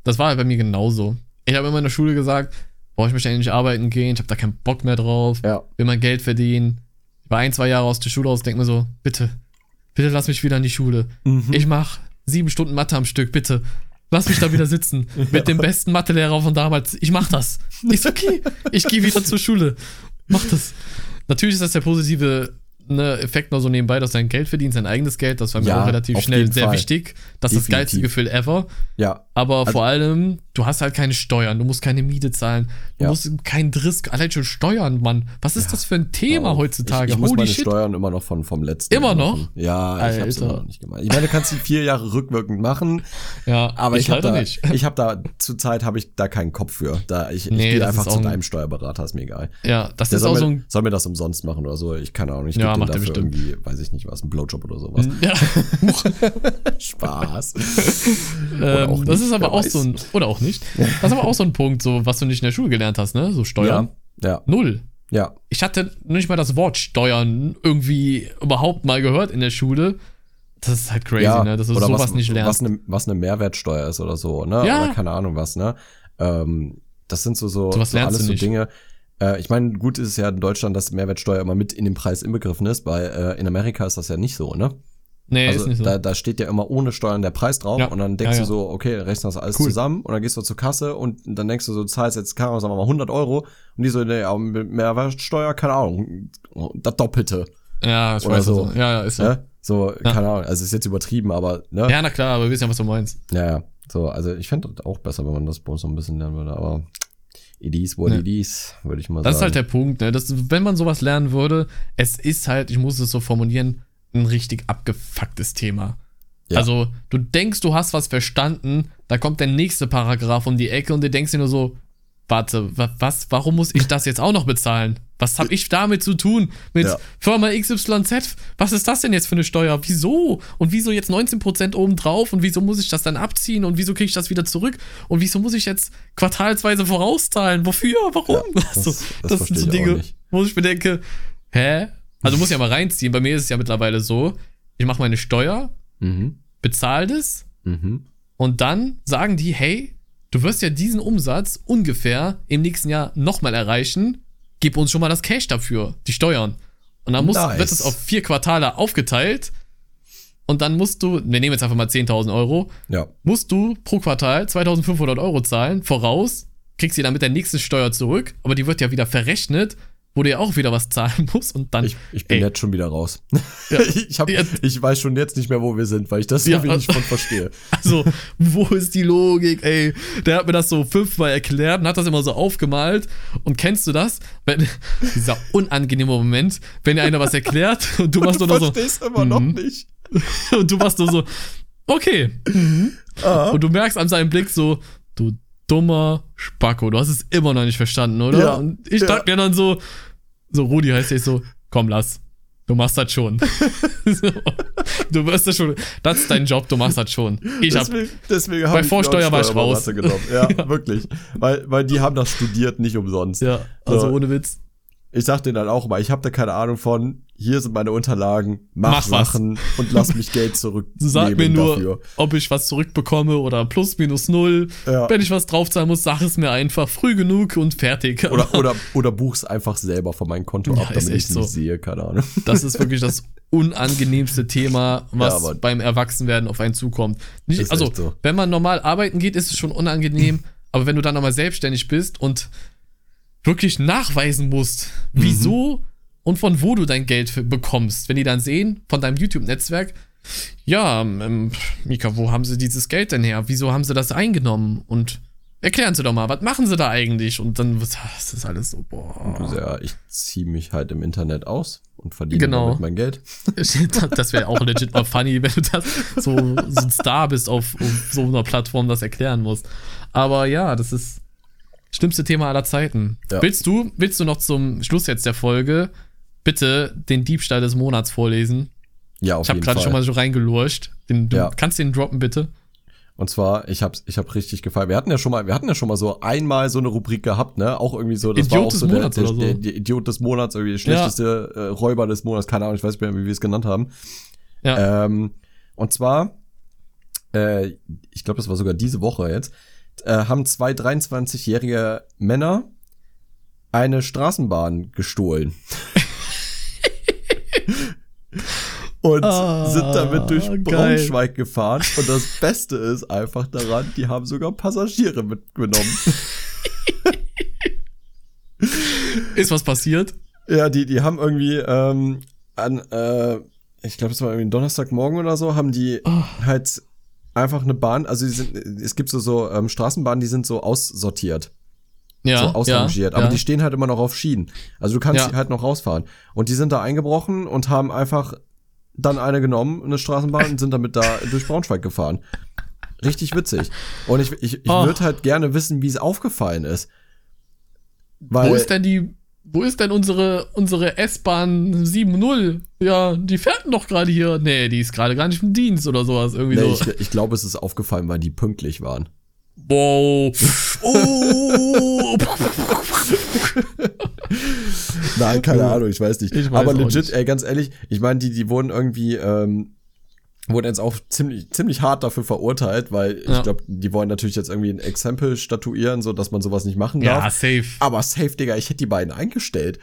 Das war halt bei mir genauso. Ich habe immer in der Schule gesagt, boah, ich möchte eigentlich arbeiten gehen, ich habe da keinen Bock mehr drauf, Ja. will mein Geld verdienen. Ich war ein, zwei Jahre aus der Schule raus, denk mir so, bitte, bitte lass mich wieder in die Schule. Mhm. Ich mach sieben Stunden Mathe am Stück, bitte. Lass mich da wieder sitzen. Mit dem besten Mathelehrer von damals. Ich mach das. Ist okay. Ich gehe wieder zur Schule. Mach das. Natürlich ist das der positive ne, Effekt nur so nebenbei, dass dein Geld verdienst, dein eigenes Geld. Das war mir Ja, auch relativ schnell sehr Fall. wichtig. Das ist das geilste Definitiv. Gefühl ever. Ja. Aber Also- vor allem, du hast halt keine Steuern, du musst keine Miete zahlen, du Ja. musst keinen Driss, allein schon Steuern, Mann. Was ist das für ein Thema Auf. heutzutage? Ich, ich muss Holy meine shit. Steuern immer noch von, vom letzten Immer noch? machen. Ja, ich hab's Alter. immer noch nicht gemacht. Ich meine, du kannst die vier Jahre rückwirkend machen, Ja, aber ich, habe leider da, nicht. ich habe da, zurzeit habe ich da keinen Kopf für. Da ich, Nee, ich gehe einfach zu auch ein- deinem Steuerberater, ist mir egal. Ja, das Der ist auch mir, so ein. soll mir das umsonst machen oder so. Ich keine Ahnung, ich Ja, gebe macht er bestimmt. irgendwie, weiß ich nicht was, einen Blowjob oder sowas. Ja, Spaß. ähm, auch das nicht, ist aber auch weiß. so ein. Oder auch nicht. Das ist aber auch so ein Punkt, so, was du nicht in der Schule gelernt hast, ne? So Steuern. Ja, ja, Null. ja. Ich hatte nicht mal das Wort Steuern irgendwie überhaupt mal gehört in der Schule. Das ist halt crazy, ja. ne? Dass du oder sowas was, nicht Was lernst. eine, was eine Mehrwertsteuer ist oder so, ne? Ja. Oder keine Ahnung was, ne? Ähm, das sind so, so, so lernst alles so nicht. Dinge. Äh, ich meine, gut ist es ja in Deutschland, dass Mehrwertsteuer immer mit in den Preis inbegriffen ist, weil äh, in Amerika ist das ja nicht so, ne? nee, Also ist nicht so. da, da steht ja immer ohne Steuern der Preis drauf Ja. und dann denkst Ja, ja. du so, okay, rechnest das alles Cool. zusammen und dann gehst du zur Kasse und dann denkst du so, du zahlst jetzt, keine Ahnung, sagen wir mal 100 Euro und die so, nee, aber mit Mehrwertsteuer, keine Ahnung, das Doppelte, ja, ich oder weiß so. so. Ja, ja, ist so. ne? So, keine Ahnung, also ist jetzt übertrieben, aber, ne? Ja, na klar, aber wir wissen ja, was du meinst. Ja, ja. So, also ich fände das auch besser, wenn man das bei uns noch ein bisschen lernen würde, aber it is what Ja. it is, würde ich mal Das ist sagen. halt der Punkt, ne? Das, wenn man sowas lernen würde, es ist halt, ich muss es so formulieren, ein richtig abgefucktes Thema. Ja. Also, du denkst, du hast was verstanden, da kommt der nächste Paragraph um die Ecke und du denkst dir nur so, warte, wa- was, warum muss ich das jetzt auch noch bezahlen? Was habe ich damit zu tun? Mit Ja. Firma XYZ? Was ist das denn jetzt für eine Steuer? Wieso? Und wieso jetzt 19% obendrauf? Und wieso muss ich das dann abziehen? Und wieso kriege ich das wieder zurück? Und wieso muss ich jetzt quartalsweise vorauszahlen? Wofür? Warum? das- so, das das verstehe sind so Dinge, wo ich mir denke, hä? Also muss ja mal reinziehen. Bei mir ist es ja mittlerweile so, ich mache meine Steuer, Mhm. bezahle das Mhm. und dann sagen die, hey, du wirst ja diesen Umsatz ungefähr im nächsten Jahr nochmal erreichen. Gib uns schon mal das Cash dafür, die Steuern. Und dann muss, Nice. wird es auf vier Quartale aufgeteilt. Und dann musst du, wir nehmen jetzt einfach mal 10.000 Euro, Ja. musst du pro Quartal 2.500 Euro zahlen, voraus, kriegst sie dann mit der nächsten Steuer zurück, aber die wird ja wieder verrechnet, wo du ja auch wieder was zahlen musst und dann. Ich, ich bin Ey. jetzt schon wieder raus. Ja. ich, hab, Ja. ich weiß schon jetzt nicht mehr, wo wir sind, weil ich das Ja, nicht also- von verstehe. Also, wo ist die Logik, ey? Der hat mir das so fünfmal erklärt und hat das immer so aufgemalt. Und kennst du das? Wenn, dieser unangenehme Moment, wenn dir einer was erklärt und du machst du nur so, verstehst immer noch Mhm. nicht. und du machst nur so, okay. Ah. Und du merkst an seinem Blick so, du dummer Spacko, du hast es immer noch nicht verstanden, oder? Ja, Und ich ja. dachte mir dann so, so Rudi heißt jetzt so, komm, lass. Du machst das schon. so, du wirst das schon. Das ist dein Job, du machst das schon. Ich hab, deswegen deswegen hab bei ich Vorsteuer war ich raus. Genommen. Ja, wirklich. Weil, weil die haben das studiert, nicht umsonst. ja, also So. ohne Witz. Ich sag denen dann auch immer, ich habe da keine Ahnung von, hier sind meine Unterlagen, mach, Mach was. Sachen und lass mich Geld zurück. Sag mir nur, dafür. ob ich was zurückbekomme oder plus minus null. Ja. Wenn ich was draufzahlen muss, sag es mir einfach früh genug und fertig. Oder, oder, oder buch's einfach selber von meinem Konto Ja, ab, damit ich es so. nicht sehe, keine Ahnung. Das ist wirklich das unangenehmste Thema, was Ja, beim Erwachsenwerden auf einen zukommt. Nicht, also, so. wenn man normal arbeiten geht, ist es schon unangenehm, aber wenn du dann nochmal selbstständig bist und wirklich nachweisen musst, Mhm. wieso und von wo du dein Geld bekommst, wenn die dann sehen, von deinem YouTube-Netzwerk, ja, ähm, Mika, wo haben sie dieses Geld denn her? Wieso haben sie das eingenommen? Und erklären sie doch mal, was machen sie da eigentlich? Und dann, das ist alles so, boah. Ja, ich ziehe mich halt im Internet aus und verdiene Genau. damit mein Geld. Das wäre auch legit mal funny, wenn du das so, so ein Star bist auf, auf so einer Plattform, das erklären musst. Aber ja, das ist schlimmste Thema aller Zeiten. Ja. Willst du, willst du noch zum Schluss jetzt der Folge bitte den Diebstahl des Monats vorlesen? Ja, auf Ich habe jeden gerade Fall. schon mal so reingelurcht. Den, du Ja. kannst den droppen, bitte? Und zwar, ich hab's, ich hab richtig gefallen. Wir hatten ja schon mal, wir hatten ja schon mal so einmal so eine Rubrik gehabt, ne? Auch irgendwie so, das Idiot war auch des so der, Monats der, oder so. der, der Idiot des Monats, irgendwie der schlechteste äh, Räuber des Monats, keine Ahnung, ich weiß nicht mehr, wie wir es genannt haben. Ja. Ähm, und zwar, äh, ich glaube, das war sogar diese Woche jetzt, äh, haben zwei 23-jährige Männer eine Straßenbahn gestohlen. Und Ah, sind damit durch geil. Braunschweig gefahren. Und das Beste ist einfach daran, die haben sogar Passagiere mitgenommen. Ist was passiert? Ja, die, die haben irgendwie ähm, an, äh, ich glaube, es war irgendwie Donnerstagmorgen oder so, haben die Oh. halt einfach eine Bahn, also die sind, es gibt so, so ähm, Straßenbahnen, die sind so aussortiert, Ja. so ausrangiert, ja, aber ja. die stehen halt immer noch auf Schienen. Also du kannst Ja. die halt noch rausfahren. Und die sind da eingebrochen und haben einfach dann eine genommen, eine Straßenbahn, und sind damit da durch Braunschweig gefahren. Richtig witzig. Und ich, ich, ich Oh. würde halt gerne wissen, wie es aufgefallen ist. Weil, Wo ist denn die, wo ist denn unsere, unsere S-Bahn 7.0? Ja, die fährt doch gerade hier. Nee, die ist gerade gar nicht im Dienst oder sowas. Irgendwie nee, so. ich, ich glaube, es ist aufgefallen, weil die pünktlich waren. Wow. Oh. Nein, keine Ahnung, ich weiß nicht. Ich weiß Aber legit, nicht. ey, ganz ehrlich, ich meine, die, die wurden irgendwie, ähm, wurden jetzt auch ziemlich, ziemlich hart dafür verurteilt, weil Ja. ich glaube, die wollen natürlich jetzt irgendwie ein Exempel statuieren, so dass man sowas nicht machen ja, darf. safe. Aber safe, Digga, ich hätte die beiden eingestellt.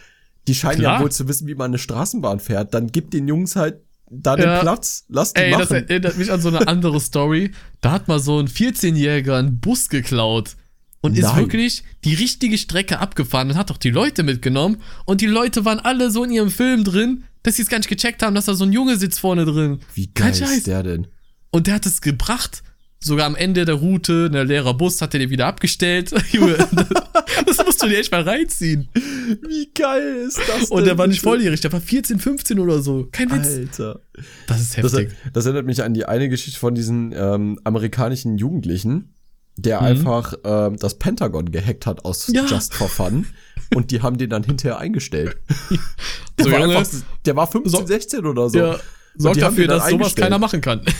Die scheinen Klar. ja wohl zu wissen, wie man eine Straßenbahn fährt. Dann gib den Jungs halt da den Ja. Platz, lass die Ey, das machen. erinnert mich an so eine andere Story. Da hat mal so ein 14-Jähriger einen Bus geklaut und ist Nein. wirklich die richtige Strecke abgefahren und hat doch die Leute mitgenommen. Und die Leute waren alle so in ihrem Film drin, dass sie es gar nicht gecheckt haben, dass da so ein Junge sitzt vorne drin. wie geil ist der denn? Und der hat es gebracht. sogar am Ende der Route, ein leerer Bus, hat er den wieder abgestellt. Junge, das musst du dir echt mal reinziehen. Wie geil ist das Und der war nicht volljährig, der war 14, 15 oder so. Kein Witz. Alter. Das ist Das, heftig. das erinnert mich an die eine Geschichte von diesen ähm, amerikanischen Jugendlichen, der Mhm. einfach ähm, das Pentagon gehackt hat aus Ja. Just for Fun. Und die haben den dann hinterher eingestellt. Der, So, war, einfach, der war 15, So- 16 oder so. ja, sorgt dafür, dass sowas keiner machen kann.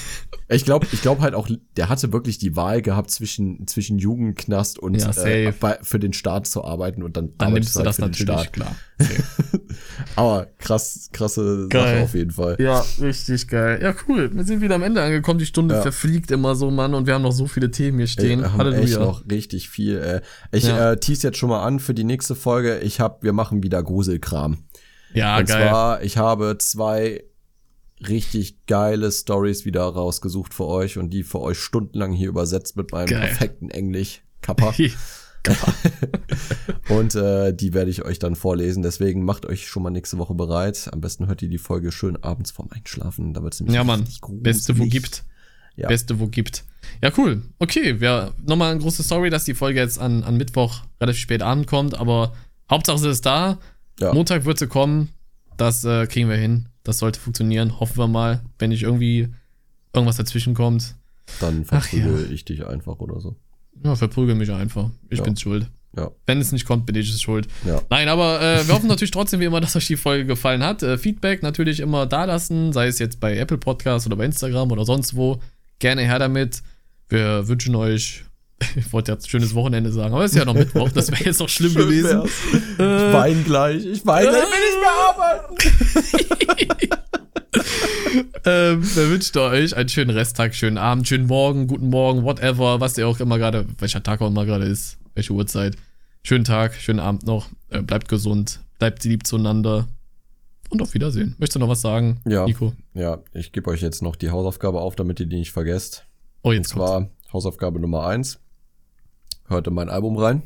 Ich glaube ich glaub halt auch, der hatte wirklich die Wahl gehabt zwischen, zwischen Jugendknast und Ja, äh, bei, für den Staat zu arbeiten und dann, Dann arbeitest nimmst du halt das für den natürlich, Staat. klar. Aber krass, krasse Geil. Sache auf jeden Fall. Ja, richtig geil. Ja, cool. Wir sind wieder am Ende angekommen. Die Stunde Ja. verfliegt immer so, Mann. Und wir haben noch so viele Themen hier Ey, stehen. wir haben echt Halleluja. noch richtig viel. Äh. Ich Ja. äh, tease jetzt schon mal an für die nächste Folge. Ich hab, wir machen wieder Gruselkram. Ja, und geil. zwar, ich habe zwei richtig geile Stories wieder rausgesucht für euch und die für euch stundenlang hier übersetzt mit meinem Geil. perfekten Englisch. Kappa. Kappa. Und äh, die werde ich euch dann vorlesen. Deswegen macht euch schon mal nächste Woche bereit. Am besten hört ihr die Folge schön abends vorm Einschlafen. Da wird es nämlich ja, Mann. Beste, wo gibt. Ja. Beste, wo gibt. Ja, cool. Okay, wir nochmal eine große Story, dass die Folge jetzt an, an Mittwoch relativ spät Abend kommt, aber Hauptsache sie ist da. Ja. Montag wird sie kommen. Das äh, kriegen wir hin. Das sollte funktionieren. Hoffen wir mal. Wenn nicht irgendwie irgendwas dazwischen kommt, Dann verprügel ich dich einfach oder so. ja, verprügel mich einfach. Ich Ja. bin's schuld. Ja. Wenn es nicht kommt, bin ich es schuld. Ja. Nein, aber äh, wir hoffen natürlich trotzdem wie immer, dass euch die Folge gefallen hat. Äh, Feedback natürlich immer da lassen, sei es jetzt bei Apple Podcast oder bei Instagram oder sonst wo. Gerne her damit. Wir wünschen euch, ich wollte jetzt schönes Wochenende sagen, aber es ist ja noch Mittwoch, das wäre jetzt noch schlimm Schön gewesen. wär's. Ich weine gleich. Ich weine. Ich will nicht mehr arbeiten. Ähm, wir wünschen euch einen schönen Resttag, schönen Abend, schönen Morgen, guten Morgen, whatever, was ihr auch immer gerade, welcher Tag auch immer gerade ist, welche Uhrzeit. Schönen Tag, schönen Abend noch. Äh, bleibt gesund, bleibt lieb zueinander. Und auf Wiedersehen. Möchtest du noch was sagen, Ja. Nico? Ja, ich gebe euch jetzt noch die Hausaufgabe auf, damit ihr die nicht vergesst. Oh, Und jetzt kommt. zwar Hausaufgabe Nummer eins. Hört in mein Album rein.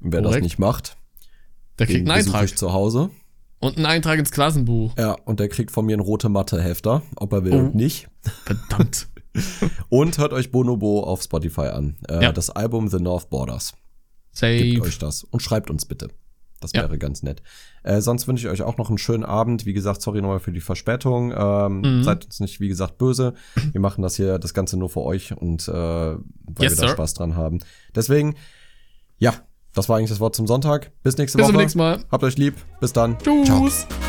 Wer das Korrekt. nicht macht, Der kriegt einen Eintrag. zu Hause. Und einen Eintrag ins Klassenbuch. Ja, und der kriegt von mir einen rote Matte-Hefter, ob er will Oh. und nicht. Verdammt. Und hört euch Bonobo auf Spotify an. Äh, Ja. Das Album The North Borders. Safe. Gebt euch das und schreibt uns bitte. Das Ja. wäre ganz nett. Äh, sonst wünsche ich euch auch noch einen schönen Abend. Wie gesagt, sorry nochmal für die Verspätung. Ähm, Mhm. Seid uns nicht, wie gesagt, böse. Wir machen das hier, das Ganze nur für euch und äh, weil Yes, wir da sir. Spaß dran haben. Deswegen, ja, das war eigentlich das Wort zum Sonntag. Bis nächste Bis Woche. zum nächsten Mal. Habt euch lieb. Bis dann. Tschüss. Ciao.